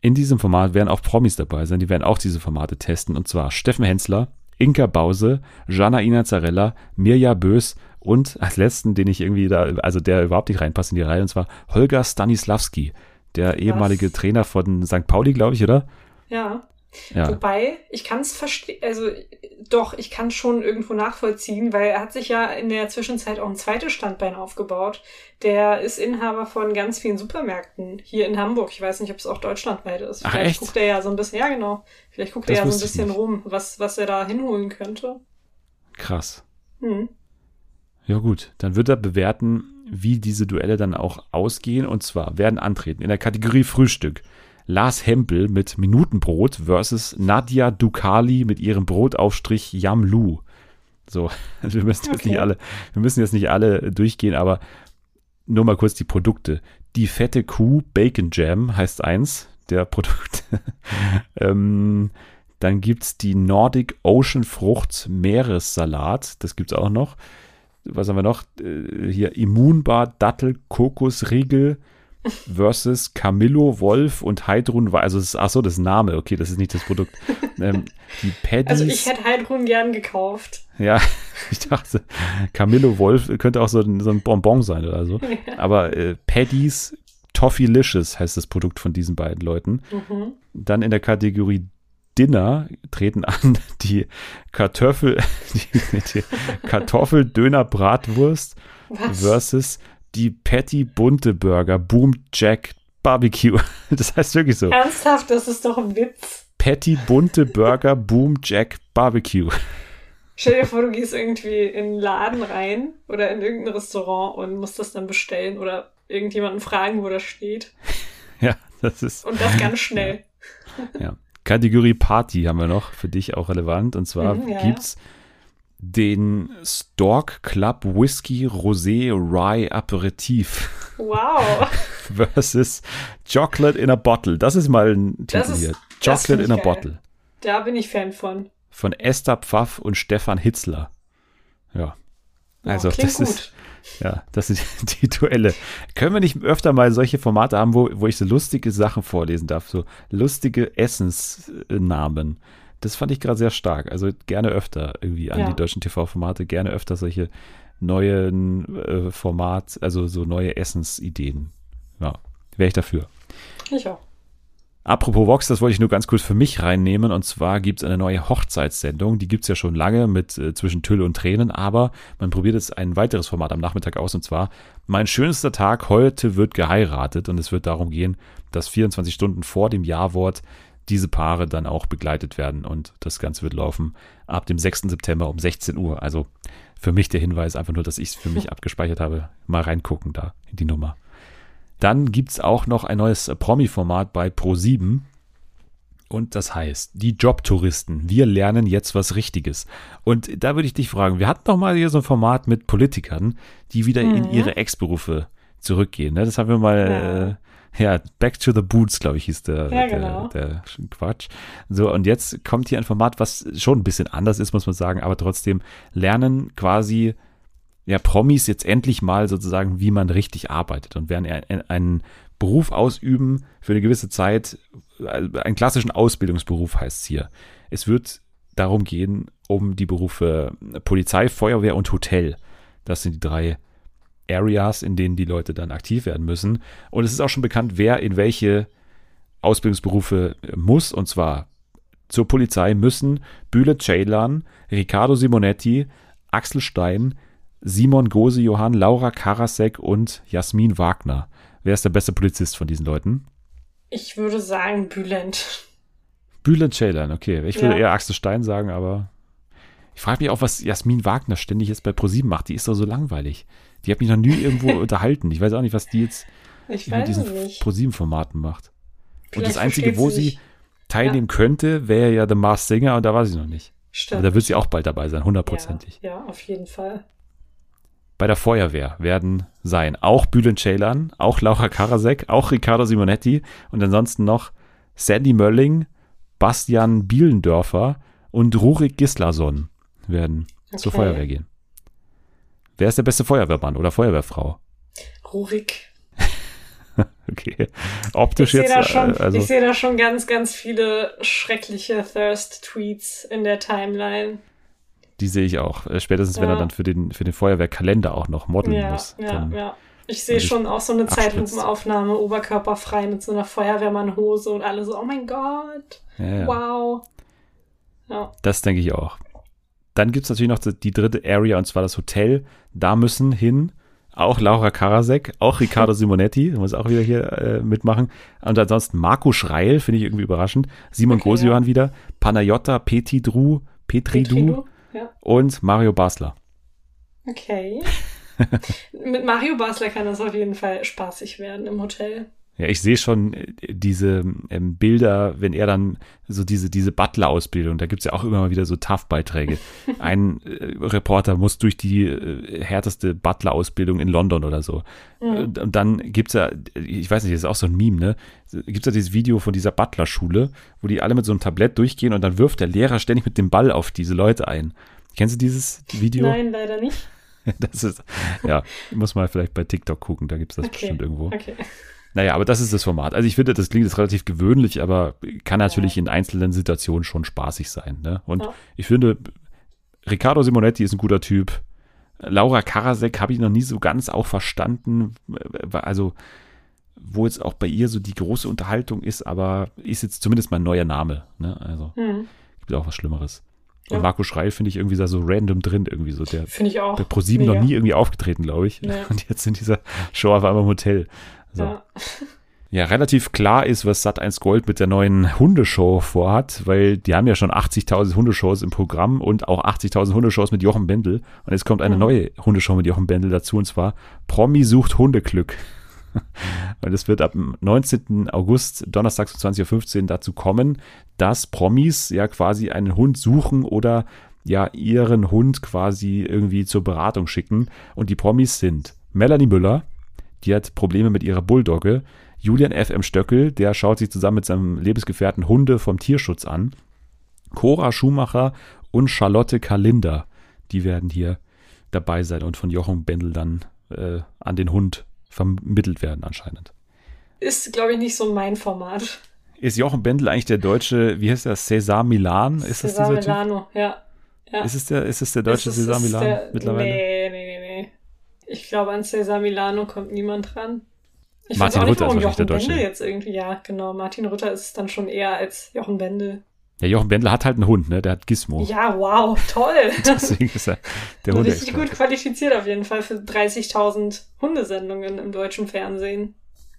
In diesem Format werden auch Promis dabei sein, die werden auch diese Formate testen. Und zwar Steffen Hensler, Inka Bause, Jana Inazarella, Mirja Bös und als letzten, den ich irgendwie da, also der überhaupt nicht reinpasst in die Reihe, und zwar Holger Stanislavski, der ehemalige Trainer von St. Pauli, glaube ich, oder? Ja. Ja. Wobei, ich kann es verstehen, also doch, ich kann schon irgendwo nachvollziehen, weil er hat sich ja in der Zwischenzeit auch ein zweites Standbein aufgebaut. Der ist Inhaber von ganz vielen Supermärkten hier in Hamburg. Ich weiß nicht, ob es auch deutschlandweit ist. Ach, Vielleicht echt? guckt er ja so ein bisschen, ja genau, vielleicht guckt Das er ja so ein bisschen rum, was, was er da hinholen könnte. Krass. Hm. Ja gut, dann wird er bewerten, wie diese Duelle dann auch ausgehen. Und zwar werden antreten in der Kategorie Frühstück Lars Hempel mit Minutenbrot versus Nadia Dukali mit ihrem Brotaufstrich Yam Lu. So, (laughs) also wir müssen jetzt Okay. nicht alle, wir müssen jetzt nicht alle durchgehen, aber nur mal kurz die Produkte. Die fette Kuh Bacon Jam heißt eins der (laughs) Produkte. ähm, dann gibt's die Nordic Ocean Frucht Meeressalat. Das gibt's auch noch. Was haben wir noch? Äh, hier Immunbar Dattel Kokosriegel versus Camillo Wolf und Heidrun. Wa- Also, das ist, ach so, das ist Name. Okay, das ist nicht das Produkt. ähm, die (laughs) Paddies. Also ich hätte Heidrun gern gekauft. Ja, (laughs) ich dachte, Camillo Wolf könnte auch so ein, so ein Bonbon sein oder so. Aber äh, Paddy's Toffeelicious heißt das Produkt von diesen beiden Leuten. Mhm. Dann in der Kategorie Dinner treten an die Kartoffel, (laughs) die, die Kartoffel-Döner-Bratwurst versus die Patty Bunte Burger Boom Jack Barbecue. (laughs) Das heißt wirklich so. Ernsthaft, das ist doch ein Witz. Patty Bunte Burger Boom Jack Barbecue. Stell dir vor, du gehst irgendwie in einen Laden rein oder in irgendein Restaurant und musst das dann bestellen oder irgendjemanden fragen, wo das steht. (laughs) Ja, das ist. Und das ganz (laughs) schnell. Ja. Kategorie Party haben wir noch für dich auch relevant. Und zwar Mhm, ja, gibt's den Stork Club Whisky Rosé Rye Aperitif Wow. (laughs) versus Chocolate in a Bottle. Das ist mal ein Titel ist- hier. Chocolate in a geil. Bottle. Da bin ich Fan von. Von Esther Pfaff und Stefan Hitzler. Ja. Oh, Also, klingt das gut. ist, ja, das sind (laughs) die Duelle. Können wir nicht öfter mal solche Formate haben, wo, wo ich so lustige Sachen vorlesen darf? So lustige Essensnamen. Das fand ich gerade sehr stark. Also gerne öfter irgendwie an Ja. die deutschen TV-Formate, gerne öfter solche neuen äh, Format, also so neue Essensideen. Ja, wäre ich dafür. Ich auch. Apropos Vox, das wollte ich nur ganz kurz für mich reinnehmen. Und zwar gibt es eine neue Hochzeitssendung. Die gibt es ja schon lange mit äh, zwischen Tülle und Tränen, aber man probiert jetzt ein weiteres Format am Nachmittag aus. Und zwar Mein schönster Tag heute wird geheiratet. Und es wird darum gehen, dass 24 Stunden vor dem Jawort diese Paare dann auch begleitet werden. Und das Ganze wird laufen ab dem 6. September um 16 Uhr. Also für mich der Hinweis einfach nur, dass ich es für mich (laughs) abgespeichert habe. Mal reingucken da in die Nummer. Dann gibt es auch noch ein neues äh, Promi-Format bei Pro7. Und das heißt, die Jobtouristen. Wir lernen jetzt was Richtiges. Und da würde ich dich fragen, wir hatten doch mal hier so ein Format mit Politikern, die wieder in Mhm. ihre Ex-Berufe zurückgehen. Ne? Das haben wir mal, äh, ja, Back to the Boots, glaube ich, hieß der, Ja, genau. der, der Quatsch. So, und jetzt kommt hier ein Format, was schon ein bisschen anders ist, muss man sagen, aber trotzdem lernen quasi ja, Promis jetzt endlich mal sozusagen, wie man richtig arbeitet und werden ein- einen Beruf ausüben für eine gewisse Zeit, einen klassischen Ausbildungsberuf heißt es hier. Es wird darum gehen, um die Berufe Polizei, Feuerwehr und Hotel. Das sind die drei Areas, in denen die Leute dann aktiv werden müssen. Und es ist auch schon bekannt, wer in welche Ausbildungsberufe muss. Und zwar zur Polizei müssen Bülent Ceylan, Riccardo Simonetti, Axel Stein, Simon Gose Johann, Laura Karasek und Jasmin Wagner. Wer ist der beste Polizist von diesen Leuten? Ich würde sagen Bülent. Bülent Ceylan, okay. Ich würde Ja. eher Axel Stein sagen, aber ich frage mich auch, was Jasmin Wagner ständig jetzt bei ProSieben macht. Die ist doch so langweilig. Die hat mich noch nie irgendwo (laughs) unterhalten. Ich weiß auch nicht, was die jetzt es diesen. ProSieben-Formaten macht. Und Vielleicht das Einzige, wo sie sie teilnehmen könnte, wäre ja The Mars Singer und da war sie noch nicht. Stimmt. Aber da wird sie auch bald dabei sein, hundertprozentig. Ja, ja, auf jeden Fall. Bei der Feuerwehr werden sein auch Bülent Ceylan, auch Laura Karasek, auch Riccardo Simonetti und ansonsten noch Sandy Mölling, Bastian Bielendörfer und Rurik Gislason werden zur Okay. Feuerwehr gehen. Wer ist der beste Feuerwehrmann oder Feuerwehrfrau? Rurik. (laughs) Okay. Ich Optisch sehe jetzt, da, schon, äh, also, ich sehe da schon ganz, ganz viele schreckliche Thirst-Tweets in der Timeline. die sehe ich auch. Äh, Spätestens, wenn Ja. er dann für den, für den Feuerwehrkalender auch noch modeln Ja, muss. ja, ja. Ich sehe schon auch so eine. Zeitlupenaufnahme, oberkörperfrei mit so einer Feuerwehrmannhose und alle so, oh mein Gott, ja. wow. Ja, Das denke ich auch. Dann gibt es natürlich noch die, dritte Area und zwar das Hotel. Da müssen hin auch Laura Karasek, auch Riccardo (laughs) Simonetti, muss auch wieder hier äh, mitmachen. Und ansonsten Marco Schreil, finde ich irgendwie überraschend. Simon Okay, Grosiohan wieder. Panayota Petidru, Petridou Petridou, ja. und Mario Basler. Okay. (laughs) Mit Mario Basler kann das auf jeden Fall spaßig werden im Hotel. Ja, ich sehe schon äh, diese ähm, Bilder, wenn er dann so diese, diese Butler-Ausbildung, da gibt's ja auch immer mal wieder so TAF-Beiträge. (laughs) Ein äh, Reporter muss durch die äh, härteste Butler-Ausbildung in London oder so. Und, und dann gibt's ja, ich weiß nicht, das ist auch so ein Meme, ne? Gibt's ja dieses Video von dieser Butler-Schule, wo die alle mit so einem Tablett durchgehen und dann wirft der Lehrer ständig mit dem Ball auf diese Leute ein. Kennst du dieses Video? Nein, leider nicht. (laughs) Das ist, ja, muss mal vielleicht bei TikTok gucken, da gibt's das Okay. bestimmt irgendwo. Okay. Naja, aber das ist das Format. Also ich finde, das klingt jetzt relativ gewöhnlich, aber kann natürlich in einzelnen Situationen schon spaßig sein. Ne? Und Ja. ich finde, Riccardo Simonetti ist ein guter Typ. Laura Karasek habe ich noch nie so ganz auch verstanden. Also, wo jetzt auch bei ihr so die große Unterhaltung ist, aber ist jetzt zumindest mal ein neuer Name. Ne? Also Hm. gibt auch was Schlimmeres. Und Ja. Marco Schreil finde ich irgendwie da so random drin, irgendwie so. Der Finde ich auch. bei ProSieben noch nie irgendwie aufgetreten, glaube ich. Nee. (laughs) Und jetzt in dieser Show auf einmal im Hotel. So. Ja. Ja, relativ klar ist, was Sat1 Gold mit der neuen Hundeshow vorhat, weil die haben ja schon 80.000 Hundeshows im Programm und auch 80.000 Hundeshows mit Jochen Bendel. Und jetzt kommt eine Mhm. neue Hundeshow mit Jochen Bendel dazu und zwar Promi sucht Hundeglück. (laughs) Weil es wird ab dem 19. August, donnerstags um 20.15 Uhr dazu kommen, dass Promis ja quasi einen Hund suchen oder ja ihren Hund quasi irgendwie zur Beratung schicken. Und die Promis sind Melanie Müller, die hat Probleme mit ihrer Bulldogge. Julian F.M. Stöckel, der schaut sich zusammen mit seinem Lebensgefährten Hunde vom Tierschutz an. Cora Schumacher und Charlotte Kalinder, die werden hier dabei sein und von Jochen Bendel dann äh, an den Hund vermittelt werden anscheinend. Ist, glaube ich, nicht so mein Format. Ist Jochen Bendel eigentlich der deutsche, wie heißt der, César Milan? Ist das Cesar Typ? Milano, ja. ja. Ist es der, ist es der deutsche Ist es- César ist Milan der- mittlerweile? Nee, nee, nee. Ich glaube, an Cesar Milano kommt niemand dran. Ich Martin weiß auch nicht, Rütter ist warum wahrscheinlich Jochen der Deutsche. Bendel jetzt irgendwie, ja, genau. Martin Rütter ist dann schon eher als Jochen Bendel. Ja, Jochen Bendel hat halt einen Hund, ne? Der hat Gizmo. Ja, wow, toll. (laughs) Deswegen ist er der Hund. Richtig gut qualifiziert auf jeden Fall für 30.000 Hundesendungen im deutschen Fernsehen.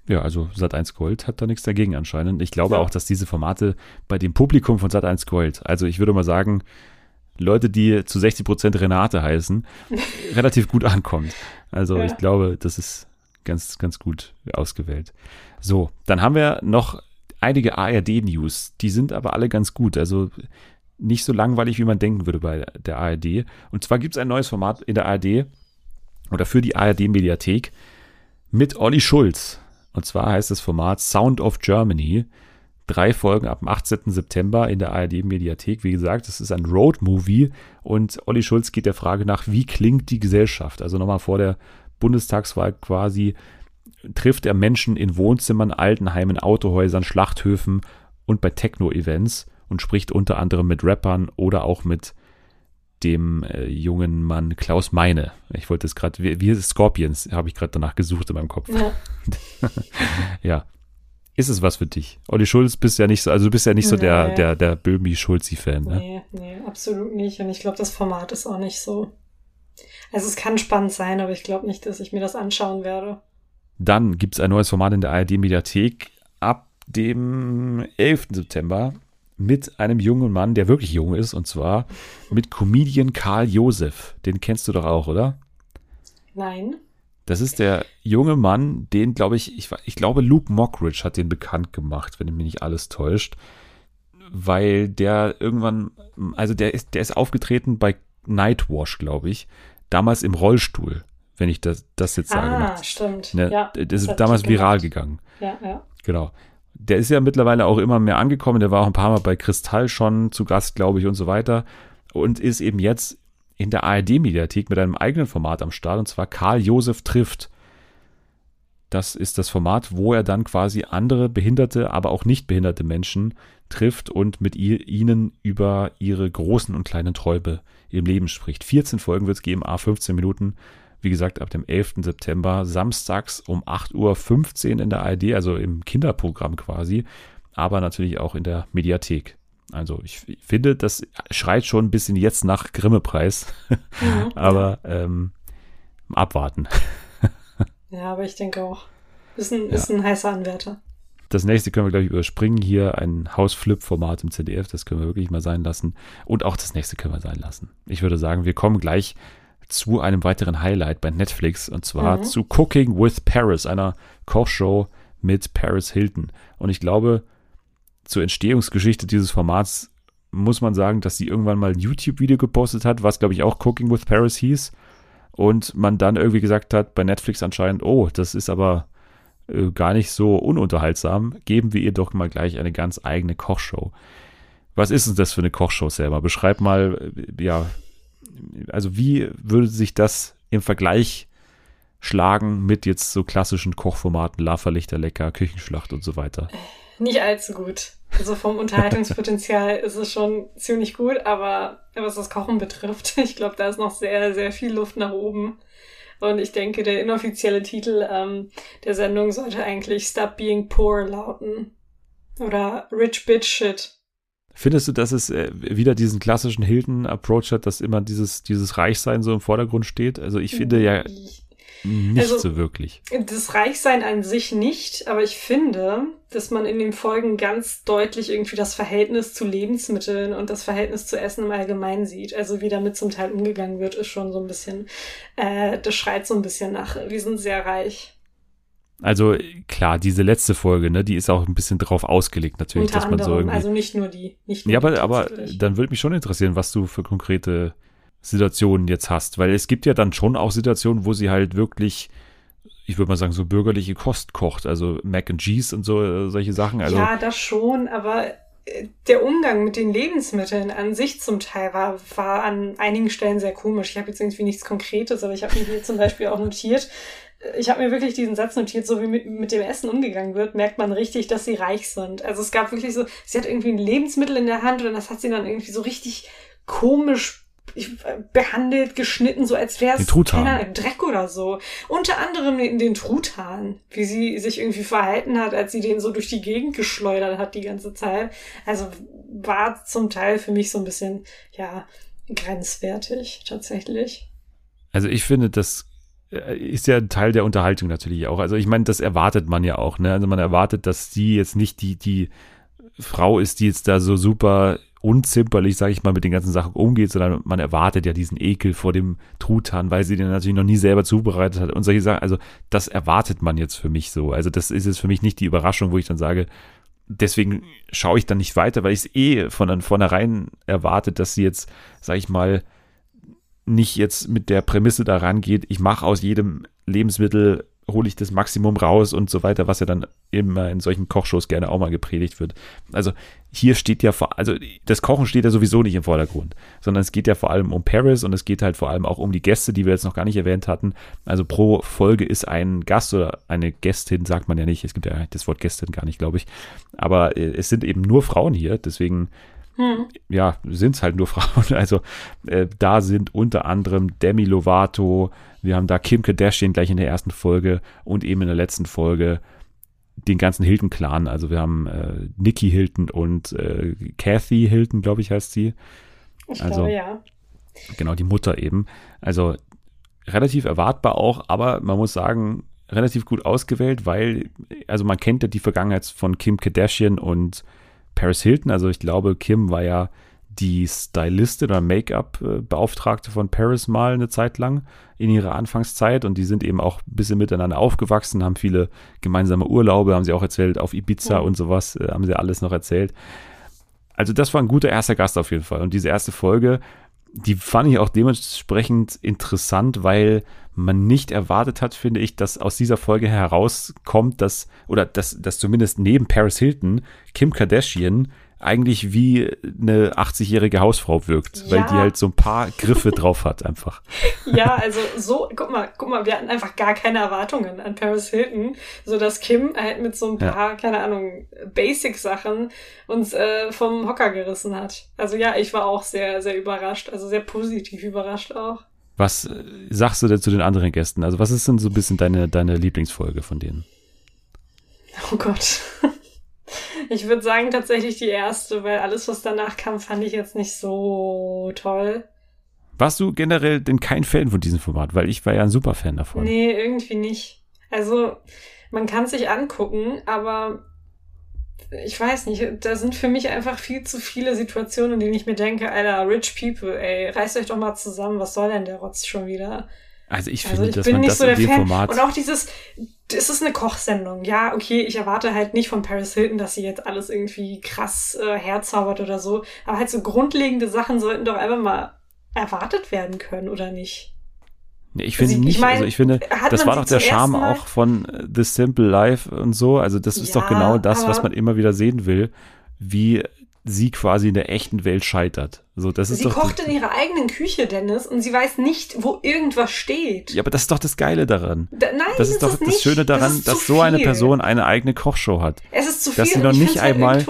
Ja, also Sat1 Gold hat da nichts dagegen anscheinend. Ich glaube Ja. auch, dass diese Formate bei dem Publikum von Sat1 Gold, also ich würde mal sagen, Leute, die zu 60% Renate heißen, (laughs) relativ gut ankommt. Also Ja. ich glaube, das ist ganz, ganz gut ausgewählt. So, dann haben wir noch einige ARD-News. Die sind aber alle ganz gut. Also nicht so langweilig, wie man denken würde bei der ARD. Und zwar gibt es ein neues Format in der ARD oder für die ARD-Mediathek mit Olli Schulz. Und zwar heißt das Format Sound of Germany. Drei Folgen ab dem 18. September in der ARD-Mediathek. Wie gesagt, es ist ein Road-Movie und Olli Schulz geht der Frage nach, wie klingt die Gesellschaft? Also nochmal vor der Bundestagswahl quasi trifft er Menschen in Wohnzimmern, Altenheimen, Autohäusern, Schlachthöfen und bei Techno-Events und spricht unter anderem mit Rappern oder auch mit dem äh, jungen Mann Klaus Meine. Ich wollte es gerade, wie, wie? Scorpions, habe ich gerade danach gesucht in meinem Kopf. Ja. (laughs) Ja. Ist es was für dich? Olli Schulz bist ja nicht so, also du bist ja nicht so der, der, der Böhmi-Schulzi-Fan, ne? Nee, nee, absolut nicht. Und ich glaube, das Format ist auch nicht so. Also es kann spannend sein, aber ich glaube nicht, dass ich mir das anschauen werde. Dann gibt es ein neues Format in der ARD-Mediathek ab dem 11. September mit einem jungen Mann, der wirklich jung ist, und zwar mit Comedian Karl Josef. Den kennst du doch auch, oder? Nein. Das ist der junge Mann, den glaube ich, ich, ich glaube Luke Mockridge hat den bekannt gemacht, wenn mich nicht alles täuscht. weil der irgendwann, also der ist, der ist aufgetreten bei Nightwash, glaube ich, damals im Rollstuhl, wenn ich das, das jetzt sage. Ah, stimmt. Ne, ja, das ist damals viral gegangen. Ja, ja. Genau. Der ist ja mittlerweile auch immer mehr angekommen. Der war auch ein paar Mal bei Kristall schon zu Gast, glaube ich, und so weiter. Und ist eben jetzt in der ARD-Mediathek mit einem eigenen Format am Start, und zwar Karl Josef trifft. Das ist das Format, wo er dann quasi andere behinderte, aber auch nicht behinderte Menschen trifft und mit ihr, ihnen über ihre großen und kleinen Träume im Leben spricht. 14 Folgen wird es geben, a 15 Minuten. Wie gesagt, ab dem 11. September, samstags um 8.15 Uhr in der ARD, also im Kinderprogramm quasi, aber natürlich auch in der Mediathek. Also ich finde, das schreit schon ein bisschen jetzt nach Grimme-Preis, mhm. (laughs) aber ähm, abwarten. (laughs) ja, aber ich denke auch, ist ein, ja. ist ein heißer Anwärter. Das nächste können wir, glaube ich, überspringen. Hier ein Hausflip-Format im ZDF, das können wir wirklich mal sein lassen. Und auch das nächste können wir sein lassen. Ich würde sagen, wir kommen gleich zu einem weiteren Highlight bei Netflix und zwar mhm. zu Cooking with Paris, einer Kochshow mit Paris Hilton. Und ich glaube, zur Entstehungsgeschichte dieses Formats muss man sagen, dass sie irgendwann mal ein YouTube-Video gepostet hat, was glaube ich auch Cooking with Paris hieß. Und man dann irgendwie gesagt hat, bei Netflix anscheinend, oh, das ist aber äh, gar nicht so ununterhaltsam. Geben wir ihr doch mal gleich eine ganz eigene Kochshow. Was ist denn das für eine Kochshow selber? Beschreib mal, äh, ja, also wie würde sich das im Vergleich schlagen mit jetzt so klassischen Kochformaten, Laferlichter lecker, Küchenschlacht und so weiter? Nicht allzu gut. Also vom Unterhaltungspotenzial (laughs) ist es schon ziemlich gut, aber was das Kochen betrifft, (laughs) ich glaube, da ist noch sehr, sehr viel Luft nach oben. Und ich denke, der inoffizielle Titel ähm, der Sendung sollte eigentlich Stop Being Poor lauten. Oder Rich Bitch Shit. Findest du, dass es äh, wieder diesen klassischen Hilton-Approach hat, dass immer dieses, dieses Reichsein so im Vordergrund steht? Also ich finde ja nicht also, so wirklich. Das Reichsein an sich nicht, aber ich finde, dass man in den Folgen ganz deutlich irgendwie das Verhältnis zu Lebensmitteln und das Verhältnis zu Essen im Allgemeinen sieht. Also wie damit zum Teil umgegangen wird, ist schon so ein bisschen, äh, das schreit so ein bisschen nach, wir sind sehr reich. Also klar, diese letzte Folge, ne, die ist auch ein bisschen drauf ausgelegt natürlich, Unter dass man anderem, so irgendwie. Also nicht nur die. Nicht nur ja, aber, aber dann würde mich schon interessieren, was du für konkrete Situationen jetzt hast, weil es gibt ja dann schon auch Situationen, wo sie halt wirklich, ich würde mal sagen, so bürgerliche Kost kocht, also Mac and Cheese und so äh, solche Sachen. Also, ja, das schon, aber äh, der Umgang mit den Lebensmitteln an sich zum Teil war, war an einigen Stellen sehr komisch. Ich habe jetzt irgendwie nichts Konkretes, aber ich habe mir hier zum Beispiel auch notiert, ich habe mir wirklich diesen Satz notiert, so wie mit, mit dem Essen umgegangen wird, merkt man richtig, dass sie reich sind. Also es gab wirklich so, sie hat irgendwie ein Lebensmittel in der Hand und das hat sie dann irgendwie so richtig komisch behandelt, geschnitten, so als wäre es keiner Dreck oder so. Unter anderem in den Truthahn, wie sie sich irgendwie verhalten hat, als sie den so durch die Gegend geschleudert hat die ganze Zeit. Also war zum Teil für mich so ein bisschen, ja, grenzwertig tatsächlich. Also ich finde, das äh, ist ja ein Teil der Unterhaltung natürlich auch. Also ich meine, das erwartet man ja auch. Ne? Also man erwartet, dass sie jetzt nicht die, die Frau ist, die jetzt da so super unzimperlich, sage ich mal, mit den ganzen Sachen umgeht, sondern man erwartet ja diesen Ekel vor dem Truthahn, weil sie den natürlich noch nie selber zubereitet hat und solche Sachen. Also das erwartet man jetzt für mich so. Also das ist jetzt für mich nicht die Überraschung, wo ich dann sage, deswegen schaue ich dann nicht weiter, weil ich es eh von vornherein erwartet, dass sie jetzt, sage ich mal, nicht jetzt mit der Prämisse daran geht, ich mache aus jedem Lebensmittel, hole ich das Maximum raus und so weiter, was ja dann immer in solchen Kochshows gerne auch mal gepredigt wird. Also hier steht ja vor, also das Kochen steht ja sowieso nicht im Vordergrund, sondern es geht ja vor allem um Paris und es geht halt vor allem auch um die Gäste, die wir jetzt noch gar nicht erwähnt hatten. Also pro Folge ist ein Gast oder eine Gästin, sagt man ja nicht, es gibt ja das Wort Gästin gar nicht, glaube ich. Aber äh, es sind eben nur Frauen hier, deswegen hm. Ja, sind es halt nur (laughs) Frauen. Also äh, da sind unter anderem Demi Lovato, wir haben da Kim Kardashian gleich in der ersten Folge und eben in der letzten Folge den ganzen Hilton-Clan. Also wir haben äh, Nikki Hilton und äh, Kathy Hilton, glaube ich, heißt sie. Ich also, glaube, ja. Genau, die Mutter eben. Also relativ erwartbar auch, aber man muss sagen, relativ gut ausgewählt, weil, also man kennt ja die Vergangenheit von Kim Kardashian und Paris Hilton. Also ich glaube, Kim war ja die Stylistin oder Make-up-Beauftragte von Paris mal eine Zeit lang in ihrer Anfangszeit und die sind eben auch ein bisschen miteinander aufgewachsen, haben viele gemeinsame Urlaube, haben sie auch erzählt, auf Ibiza mhm. und sowas, äh, haben sie alles noch erzählt. also das war ein guter erster Gast auf jeden Fall. Und diese erste Folge, die fand ich auch dementsprechend interessant, weil man nicht erwartet hat, finde ich, dass aus dieser Folge herauskommt, dass, oder dass, dass zumindest neben Paris Hilton Kim Kardashian eigentlich wie eine 80-jährige Hausfrau wirkt, ja. weil die halt so ein paar Griffe drauf hat einfach. (laughs) Ja, also so, guck mal, guck mal, wir hatten einfach gar keine Erwartungen an Paris Hilton, so dass Kim halt mit so ein paar, ja. keine Ahnung, Basic-Sachen uns äh, vom Hocker gerissen hat. Also ja, ich war auch sehr, sehr überrascht, also sehr positiv überrascht auch. Was sagst du denn zu den anderen Gästen? Also was ist denn so ein bisschen deine, deine Lieblingsfolge von denen? Oh Gott. (laughs) Ich würde sagen tatsächlich die erste, weil alles, was danach kam, fand ich jetzt nicht so toll. Warst du generell denn kein Fan von diesem Format? Weil ich war ja ein super Fan davon. Nee, irgendwie nicht. Also, man kann es sich angucken, aber ich weiß nicht, da sind für mich einfach viel zu viele Situationen, in denen ich mir denke, Alter, rich people, ey, reißt euch doch mal zusammen, was soll denn der Rotz schon wieder? Also ich also finde, ich dass man das so in dem Fan. Format... Und auch dieses, es ist eine Kochsendung. Ja, okay, ich erwarte halt nicht von Paris Hilton, dass sie jetzt alles irgendwie krass äh, herzaubert oder so. Aber halt so grundlegende Sachen sollten doch einfach mal erwartet werden können, oder nicht? Ich finde nicht, ich mein, also ich finde, das war doch der Charme auch von äh, The Simple Life und so. Also das ist ja, doch genau das, was man immer wieder sehen will, wie sie quasi in der echten Welt scheitert. So, das ist sie doch kocht in ihrer eigenen Küche, Dennis, und sie weiß nicht, wo irgendwas steht. Ja, aber das ist doch das Geile daran. Da, nein, das ist, ist doch das, das Schöne daran, das dass so eine Person eine eigene Kochshow hat. Es ist zu viel. Dass sie noch nicht halt einmal. Halt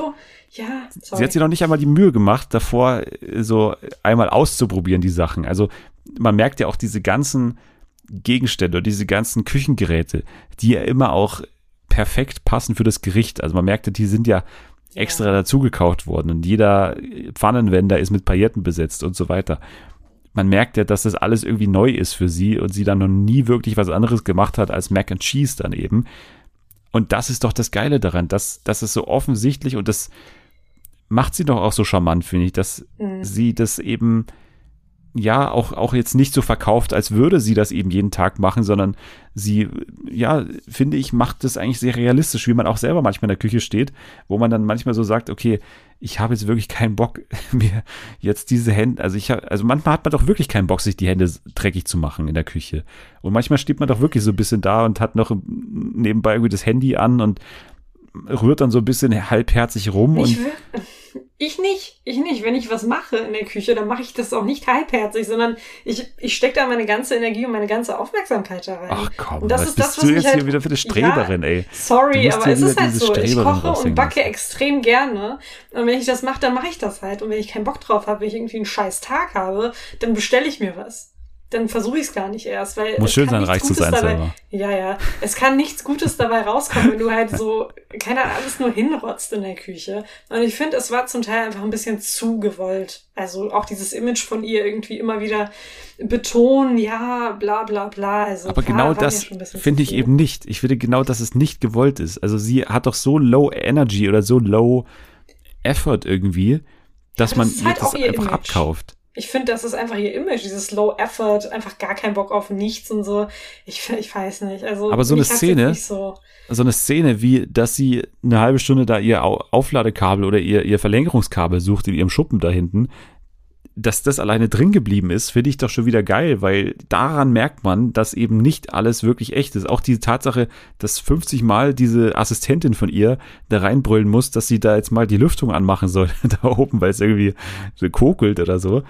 ja, sorry. Sie hat sich noch nicht einmal die Mühe gemacht, davor so einmal auszuprobieren, die Sachen. Also man merkt ja auch diese ganzen Gegenstände, diese ganzen Küchengeräte, die ja immer auch perfekt passen für das Gericht. Also man merkte, die sind ja extra dazu gekauft worden und jeder Pfannenwender ist mit Pailletten besetzt und so weiter. Man merkt ja, dass das alles irgendwie neu ist für sie und sie dann noch nie wirklich was anderes gemacht hat als Mac and Cheese dann eben. Und das ist doch das Geile daran, dass, dass es so offensichtlich und das macht sie doch auch so charmant, finde ich, dass mhm. sie das eben ja auch, auch jetzt nicht so verkauft, als würde sie das eben jeden Tag machen, sondern sie, ja, finde ich, macht das eigentlich sehr realistisch, wie man auch selber manchmal in der Küche steht, wo man dann manchmal so sagt, okay, ich habe jetzt wirklich keinen Bock, (laughs) mir jetzt diese Hände, also ich habe, also manchmal hat man doch wirklich keinen Bock, sich die Hände dreckig zu machen in der Küche. Und manchmal steht man doch wirklich so ein bisschen da und hat noch nebenbei irgendwie das Handy an und rührt dann so ein bisschen halbherzig rum. Ich und (laughs) ich nicht, ich nicht. Wenn ich was mache in der Küche, dann mache ich das auch nicht halbherzig, sondern ich, ich stecke da meine ganze Energie und meine ganze Aufmerksamkeit da rein. Ach komm, und das was ist bist das, was du jetzt halt, hier wieder für eine Streberin, ja, ey. Sorry, aber es ist halt so. Ich koche und backe extrem gerne. Und wenn ich das mache, dann mache ich das halt. Und wenn ich keinen Bock drauf habe, wenn ich irgendwie einen scheiß Tag habe, dann bestelle ich mir was dann versuche ich es gar nicht erst, weil muss schön sein, reich zu sein dabei, selber. Ja, ja, es kann nichts Gutes dabei rauskommen, wenn du halt so keiner alles nur hinrotzt in der Küche. Und ich finde, es war zum Teil einfach ein bisschen zu gewollt. Also auch dieses Image von ihr irgendwie immer wieder betonen, ja, bla bla bla. Also Aber genau das finde ich eben nicht. Ich finde genau, dass es nicht gewollt ist. Also sie hat doch so low Energy oder so low Effort irgendwie, dass man ihr halt das einfach Image. abkauft ich finde, das ist einfach ihr Image, dieses Low Effort, einfach gar keinen Bock auf nichts und so. Ich, ich weiß nicht. Also, aber so eine Szene, so. so. eine Szene, wie, dass sie eine halbe Stunde da ihr Aufladekabel oder ihr, ihr Verlängerungskabel sucht in ihrem Schuppen da hinten, dass das alleine drin geblieben ist, finde ich doch schon wieder geil, weil daran merkt man, dass eben nicht alles wirklich echt ist. Auch die Tatsache, dass 50 Mal diese Assistentin von ihr da reinbrüllen muss, dass sie da jetzt mal die Lüftung anmachen soll, (laughs) da oben, weil es irgendwie so kokelt oder so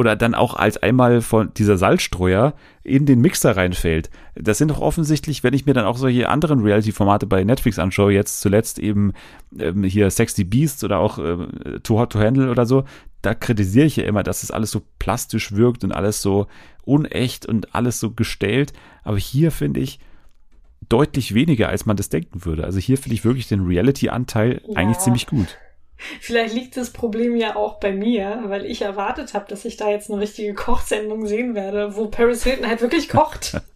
oder dann auch als einmal von dieser Salzstreuer in den Mixer reinfällt. Das sind doch offensichtlich, wenn ich mir dann auch solche anderen Reality-Formate bei Netflix anschaue, jetzt zuletzt eben ähm, hier Sexy Beasts oder auch äh, Too Hot to Handle oder so, da kritisiere ich ja immer, dass es alles so plastisch wirkt und alles so unecht und alles so gestellt. Aber hier finde ich deutlich weniger, als man das denken würde. Also hier finde ich wirklich den Reality-Anteil ja. eigentlich ziemlich gut. Vielleicht liegt das Problem ja auch bei mir, weil ich erwartet habe, dass ich da jetzt eine richtige Kochsendung sehen werde, wo Paris Hilton halt wirklich kocht. (laughs)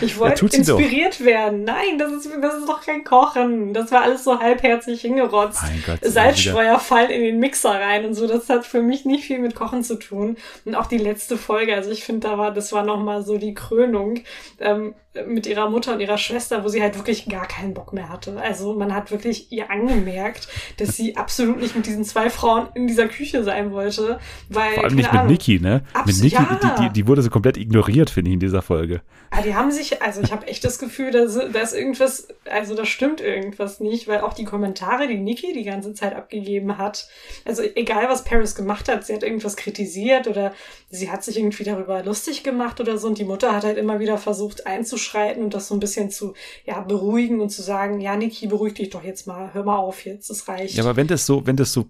Ich wollte ja, inspiriert werden. Nein, das ist, das ist doch kein Kochen. Das war alles so halbherzig hingerotzt. Salzstreuer fallen in den Mixer rein und so. Das hat für mich nicht viel mit Kochen zu tun. Und auch die letzte Folge, also ich finde, da war, das war nochmal so die Krönung. Ähm, mit ihrer Mutter und ihrer Schwester, wo sie halt wirklich gar keinen Bock mehr hatte. Also man hat wirklich ihr angemerkt, dass sie absolut nicht mit diesen zwei Frauen in dieser Küche sein wollte. Weil, Vor allem nicht mit Niki, ne? mit Niki, ja. die, die, die, wurde so komplett ignoriert, finde ich, in dieser Folge. Ja, die haben sich, also ich habe echt das Gefühl, dass, dass irgendwas, also da stimmt irgendwas nicht, weil auch die Kommentare, die Niki die ganze Zeit abgegeben hat, also egal was Paris gemacht hat, sie hat irgendwas kritisiert oder sie hat sich irgendwie darüber lustig gemacht oder so und die Mutter hat halt immer wieder versucht einzuschauen einzuschreiten und das so ein bisschen zu ja, beruhigen und zu sagen, ja, Niki, beruhig dich doch jetzt mal, hör mal auf jetzt, das reicht. Ja, aber wenn das so, wenn das so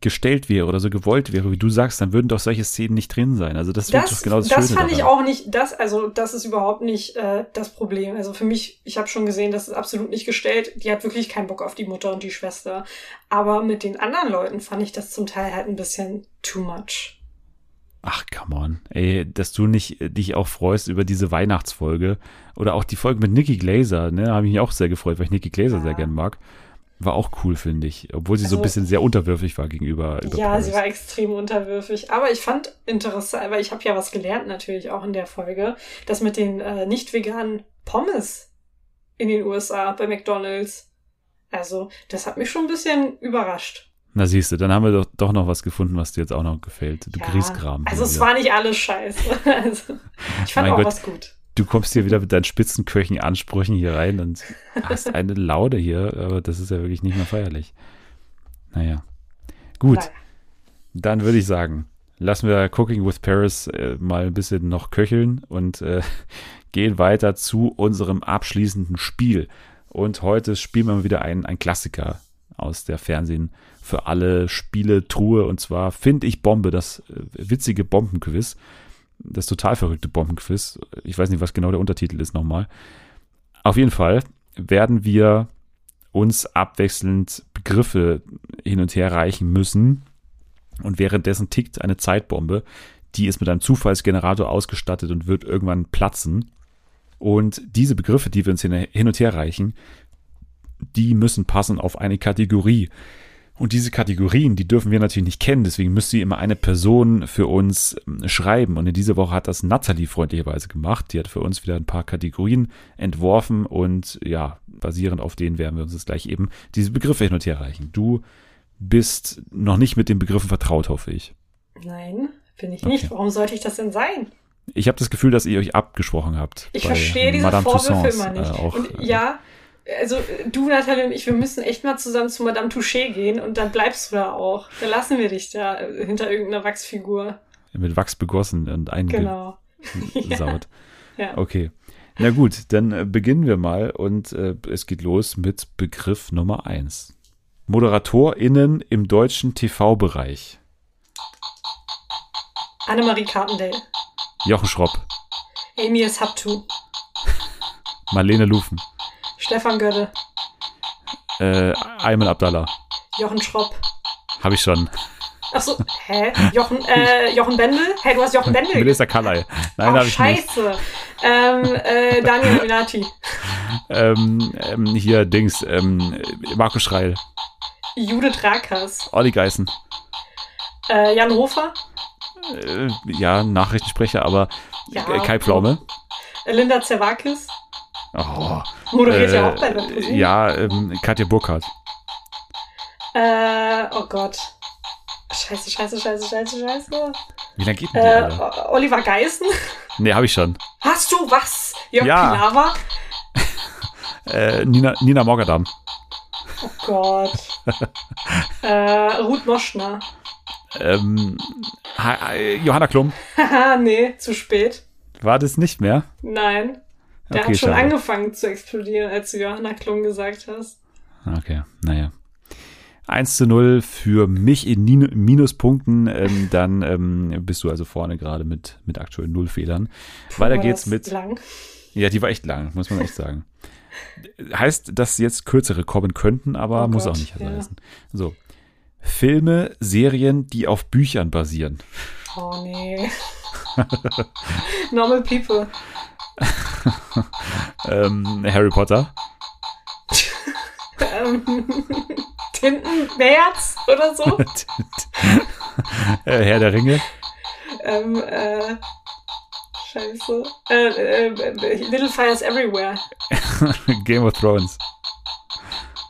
gestellt wäre oder so gewollt wäre, wie du sagst, dann würden doch solche Szenen nicht drin sein. Also das, das doch genau das, das fand daran. ich auch nicht, das, also das ist überhaupt nicht äh, das Problem. Also für mich, ich habe schon gesehen, das ist absolut nicht gestellt. Die hat wirklich keinen Bock auf die Mutter und die Schwester. Aber mit den anderen Leuten fand ich das zum Teil halt ein bisschen too much. Ach, come on. Ey, dass du nicht äh, dich auch freust über diese Weihnachtsfolge oder auch die Folge mit Nikki Glaser, ne, habe ich mich auch sehr gefreut, weil ich Nikki Glaser ja. sehr gern mag. War auch cool, finde ich. Obwohl sie also, so ein bisschen sehr unterwürfig war gegenüber. ja, Paris. sie war extrem unterwürfig. Aber ich fand interessant, weil ich habe ja was gelernt natürlich auch in der Folge, dass mit den äh, nicht veganen Pommes in den USA bei McDonalds. Also, das hat mich schon ein bisschen überrascht. Na siehst du, dann haben wir doch, doch noch was gefunden, was dir jetzt auch noch gefällt. Du ja, Grießkram. Also es war nicht alles scheiße. (laughs) Also, ich fand mein auch Gott, was gut. Du kommst hier wieder mit deinen spitzenköchigen Ansprüchen hier rein und hast (laughs) eine Laude hier, aber das ist ja wirklich nicht mehr feierlich. Naja. Gut. Naja. Dann würde ich sagen, lassen wir Cooking with Paris äh, mal ein bisschen noch köcheln und äh, (laughs) gehen weiter zu unserem abschließenden Spiel. Und heute spielen wir wieder einen, einen Klassiker aus der Fernsehen für alle Spiele Truhe und zwar finde ich Bombe, das äh, witzige Bombenquiz, das total verrückte Bombenquiz. Ich weiß nicht, was genau der Untertitel ist nochmal. Auf jeden Fall werden wir uns abwechselnd Begriffe hin und her reichen müssen und währenddessen tickt eine Zeitbombe, die ist mit einem Zufallsgenerator ausgestattet und wird irgendwann platzen. Und diese Begriffe, die wir uns hin und her reichen, die müssen passen auf eine Kategorie. Und diese Kategorien, die dürfen wir natürlich nicht kennen, deswegen müsste sie immer eine Person für uns ähm, schreiben. Und in dieser Woche hat das Natalie freundlicherweise gemacht. Die hat für uns wieder ein paar Kategorien entworfen und ja, basierend auf denen werden wir uns jetzt gleich eben diese Begriffe hin und her reichen. Du bist noch nicht mit den Begriffen vertraut, hoffe ich. Nein, bin ich nicht. Okay. Warum sollte ich das denn sein? Ich habe das Gefühl, dass ihr euch abgesprochen habt. Ich verstehe diese Madame Vorwürfe immer nicht. Äh, auch, und ja, also du, Nathalie und ich, wir müssen echt mal zusammen zu Madame Touché gehen und dann bleibst du da auch. Dann lassen wir dich da hinter irgendeiner Wachsfigur. Mit Wachs begossen und eingesaut. Genau. (laughs) ja. ja. Okay. Na gut, dann äh, beginnen wir mal und äh, es geht los mit Begriff Nummer 1. ModeratorInnen im deutschen TV-Bereich. Annemarie Carpendale. Jochen Schropp. Amy Sabtu. Marlene Lufen. Stefan Götte. Äh, Ayman Abdallah. Jochen Schropp. Habe ich schon. Achso, hä? Jochen, äh, Jochen Bendel? Hä, du hast Jochen Bendel. Melissa Kallei. Nein, oh, habe ich nicht. Scheiße. Ähm, äh, Daniel (laughs) Minati. ähm, ähm, hier, Dings, ähm, Markus Schreil. Judith Rakers. Olli Geißen. Äh, Jan Hofer. Äh, ja, Nachrichtensprecher, aber ja, Kai Pflaume. Linda Zerwakis. Oh, Moderiert äh, ja auch bei der Ja, ähm, Katja Burkhardt. Äh, oh Gott. Scheiße, scheiße, scheiße, scheiße, scheiße. Wie lange geht denn die äh, Oliver Geißen? Nee, habe ich schon. Hast du was? Jörg ja. Pilawa? (laughs) äh, Nina, Nina Morgadam. Oh Gott. (laughs) äh, Ruth Moschner. Ähm, Johanna Klum. Haha, (laughs) nee, zu spät. War das nicht mehr? Nein. Der okay, hat schon schade. angefangen zu explodieren, als du Johanna Klum gesagt hast. Okay, naja. 1 zu 0 für mich in Minuspunkten. Ähm, dann ähm, bist du also vorne gerade mit, mit aktuell null Fehlern. Puh, Weiter geht's mit. Lang. Ja, die war echt lang, muss man echt sagen. heißt, dass jetzt kürzere kommen könnten, aber oh muss Gott, auch nicht ja. heißen. So. Filme, Serien, die auf Büchern basieren. Oh nee. (laughs) Normal People. Ähm, Harry Potter. ähm, Tintenmärz oder so. (laughs) Äh, Herr der Ringe. Ähm, äh, Scheiße. Äh, äh, Little Fires Everywhere. (laughs) Game of Thrones.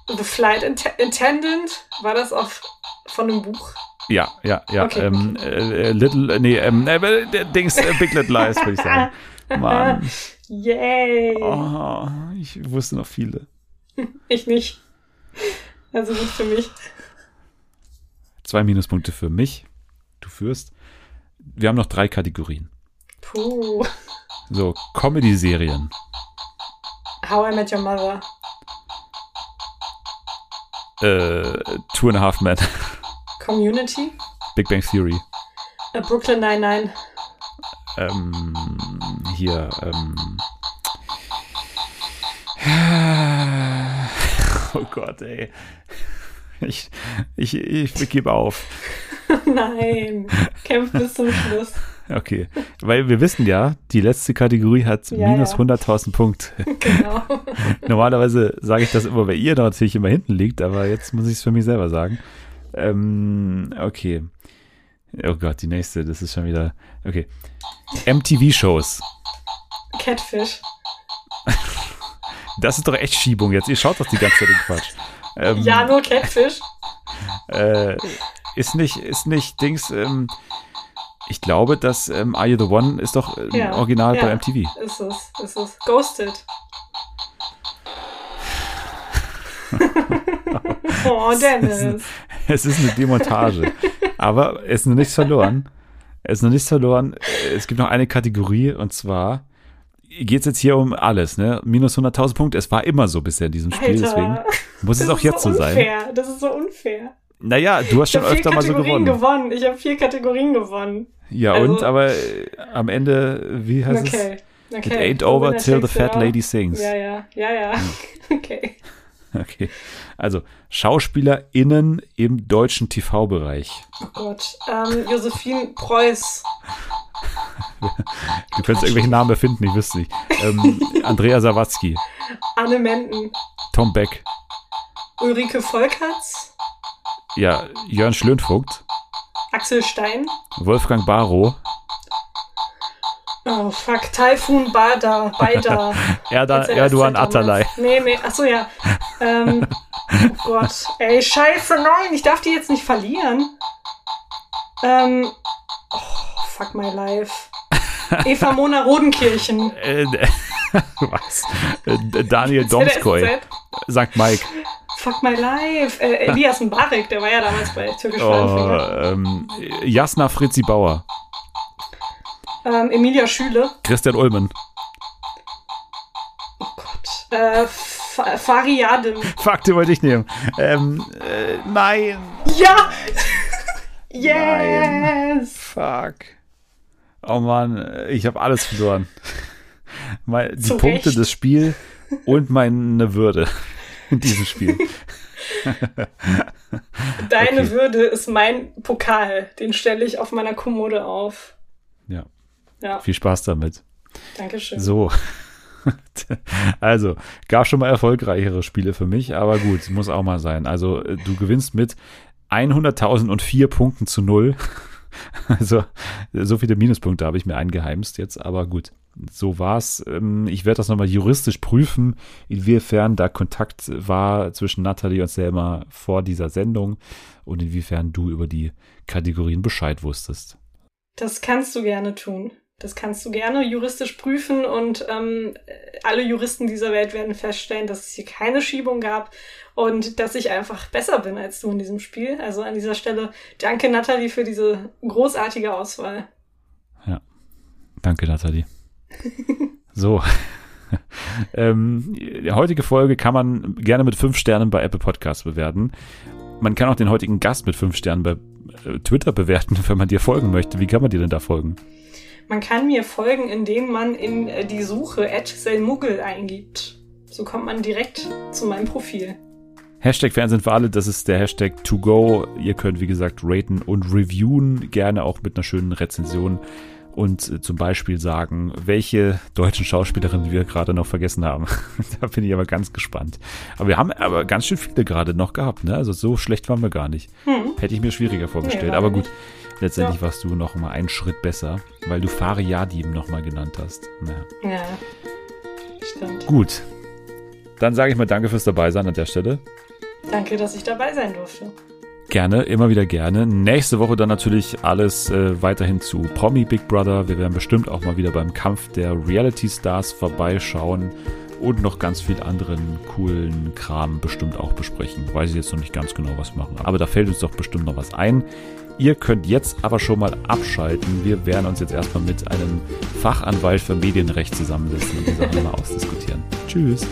The Flight Attendant. War das auf, von einem Buch? Ja, ja, ja. Okay. Ähm, äh, little, nee, ähm, äh, Dings, äh, Big Little Lies, würde ich sagen. (laughs) Mann. (laughs) Yay. Oh, ich wusste noch viele. (laughs) Ich nicht. Also gut für mich. Zwei Minuspunkte für mich. Du führst. Wir haben noch drei Kategorien. Puh. So, Comedy-Serien. How I Met Your Mother. Äh, Two and a Half Men. (laughs) Community. Big Bang Theory. A Brooklyn Nine-Nine. Ähm, hier, ähm. (laughs) Oh Gott, ey. Ich, ich, ich gebe auf. (laughs) Nein, kämpf bis zum Schluss. Okay, weil wir wissen ja, die letzte Kategorie hat ja, minus ja. 100.000 Punkte. (laughs) Genau. Normalerweise sage ich das immer, weil ihr natürlich immer hinten liegt, aber jetzt muss ich es für mich selber sagen. Ähm, okay. Oh Gott, die nächste, das ist schon wieder. Okay. MTV-Shows. Catfish. Das ist doch echt Schiebung jetzt. Ihr schaut doch die ganze Zeit den Quatsch. Ähm, ja, nur Catfish. Äh, ist nicht, ist nicht Dings. Ähm, ich glaube, dass ähm, Are You the One ist doch ähm, ja, original ja, bei MTV. Ist es, ist es. Ghosted. (laughs) oh, Dennis. Es ist, es ist eine Demontage. Aber es ist noch nichts verloren. Es ist noch nichts verloren. Es gibt noch eine Kategorie und zwar geht es jetzt hier um alles, ne? Minus 100.000 Punkte. Es war immer so bisher in diesem Spiel, Alter, deswegen muss es auch jetzt so, sein. Das ist so unfair. Naja, du hast schon öfter mal so gewonnen. gewonnen. Ich habe vier Kategorien gewonnen. Ja, also, und? Aber äh, am Ende, wie heißt okay. es? Okay. It ain't over till the fat lady sings. Ja, ja, ja, ja. (laughs) okay. (laughs) Okay. Also, SchauspielerInnen im deutschen TV-Bereich. Oh Gott. Ähm, Josephine Preuß. (laughs) du könntest irgendwelche Namen erfinden, ich wüsste nicht. Ähm, Andrea Sawatzki. Anne Menden. Tom Beck. Ulrike Volkerts. Ja, Jörn Schlönvogt. Axel Stein. Wolfgang Barrow. Oh, fuck. Taifun Bada. Beida. Erdan, Erdogan Atalay. Nee, nee. Achso, ja. Ähm, oh (laughs) Gott. Ey, scheiße, nein. Ich darf die jetzt nicht verlieren. Ähm, oh, fuck my life. (laughs) Eva Mona Rodenkirchen. Äh, (laughs) was? Äh, Daniel Domskoy. St. Mike. Fuck my life. Äh, Elias Mbarek, der war ja damals bei Türkisch oh, ähm, Jasna Fritzi Bauer. Ähm, Emilia Schüle. Christian Ulmen. Oh Gott. Äh, Fari Yadim. (laughs) Fuck, den wollte ich nehmen. Ähm, äh, nein. Ja! (laughs) yes! Nein. Fuck. Oh Mann, ich habe alles verloren. die Zu Punkte Recht. des Spiels und meine Würde in diesem Spiel. Deine okay. Würde ist mein Pokal. Den stelle ich auf meiner Kommode auf. Ja. Viel Spaß damit. Dankeschön. So. (laughs) Also, gab schon mal erfolgreichere Spiele für mich, aber gut, muss auch mal sein. Also, äh, du gewinnst mit 100.004 Punkten zu null. (laughs) Also, so viele Minuspunkte habe ich mir eingeheimst jetzt, aber gut so war's. Ähm, ich werde das nochmal juristisch prüfen, inwiefern da Kontakt war zwischen Nathalie und Selma vor dieser Sendung und inwiefern du über die Kategorien Bescheid wusstest. Das kannst du gerne tun. Das kannst du gerne juristisch prüfen und ähm, alle Juristen dieser Welt werden feststellen, dass es hier keine Schiebung gab und dass ich einfach besser bin als du in diesem Spiel. Also an dieser Stelle danke Nathalie für diese großartige Auswahl. Ja, danke Nathalie. (laughs) so. (laughs) ähm, die heutige Folge kann man gerne mit fünf Sternen bei Apple Podcasts bewerten. Man kann auch den heutigen Gast mit fünf Sternen bei äh, Twitter bewerten, (laughs) wenn man dir folgen möchte. Wie kann man dir denn da folgen? Man kann mir folgen, indem man in äh, die Suche @selmugel eingibt. So kommt man direkt zu meinem Profil. Hashtag Fernsehen für alle, das ist der Hashtag to go. Ihr könnt, wie gesagt, raten und reviewen, gerne auch mit einer schönen Rezension und äh, zum Beispiel sagen, welche deutschen Schauspielerinnen wir gerade noch vergessen haben. (laughs) da bin ich aber ganz gespannt. Aber wir haben aber ganz schön viele gerade noch gehabt, ne? Also so schlecht waren wir gar nicht. Hm. Hätte ich mir schwieriger vorgestellt. Nee, aber gut. Letztendlich ja. warst du noch mal einen Schritt besser, weil du Fariadim noch mal genannt hast. Naja. Ja, stimmt. Gut. Dann sage ich mal danke fürs Dabeisein an der Stelle. Danke, dass ich dabei sein durfte. Gerne, immer wieder gerne. Nächste Woche dann natürlich alles äh, weiterhin zu Promi Big Brother. Wir werden bestimmt auch mal wieder beim Kampf der Reality Stars vorbeischauen und noch ganz viel anderen coolen Kram bestimmt auch besprechen. Weiß ich jetzt noch nicht ganz genau, was machen. Aber da fällt uns doch bestimmt noch was ein. Ihr könnt jetzt aber schon mal abschalten. Wir werden uns jetzt erstmal mit einem Fachanwalt für Medienrecht zusammensetzen und die Sachen mal ausdiskutieren. Tschüss.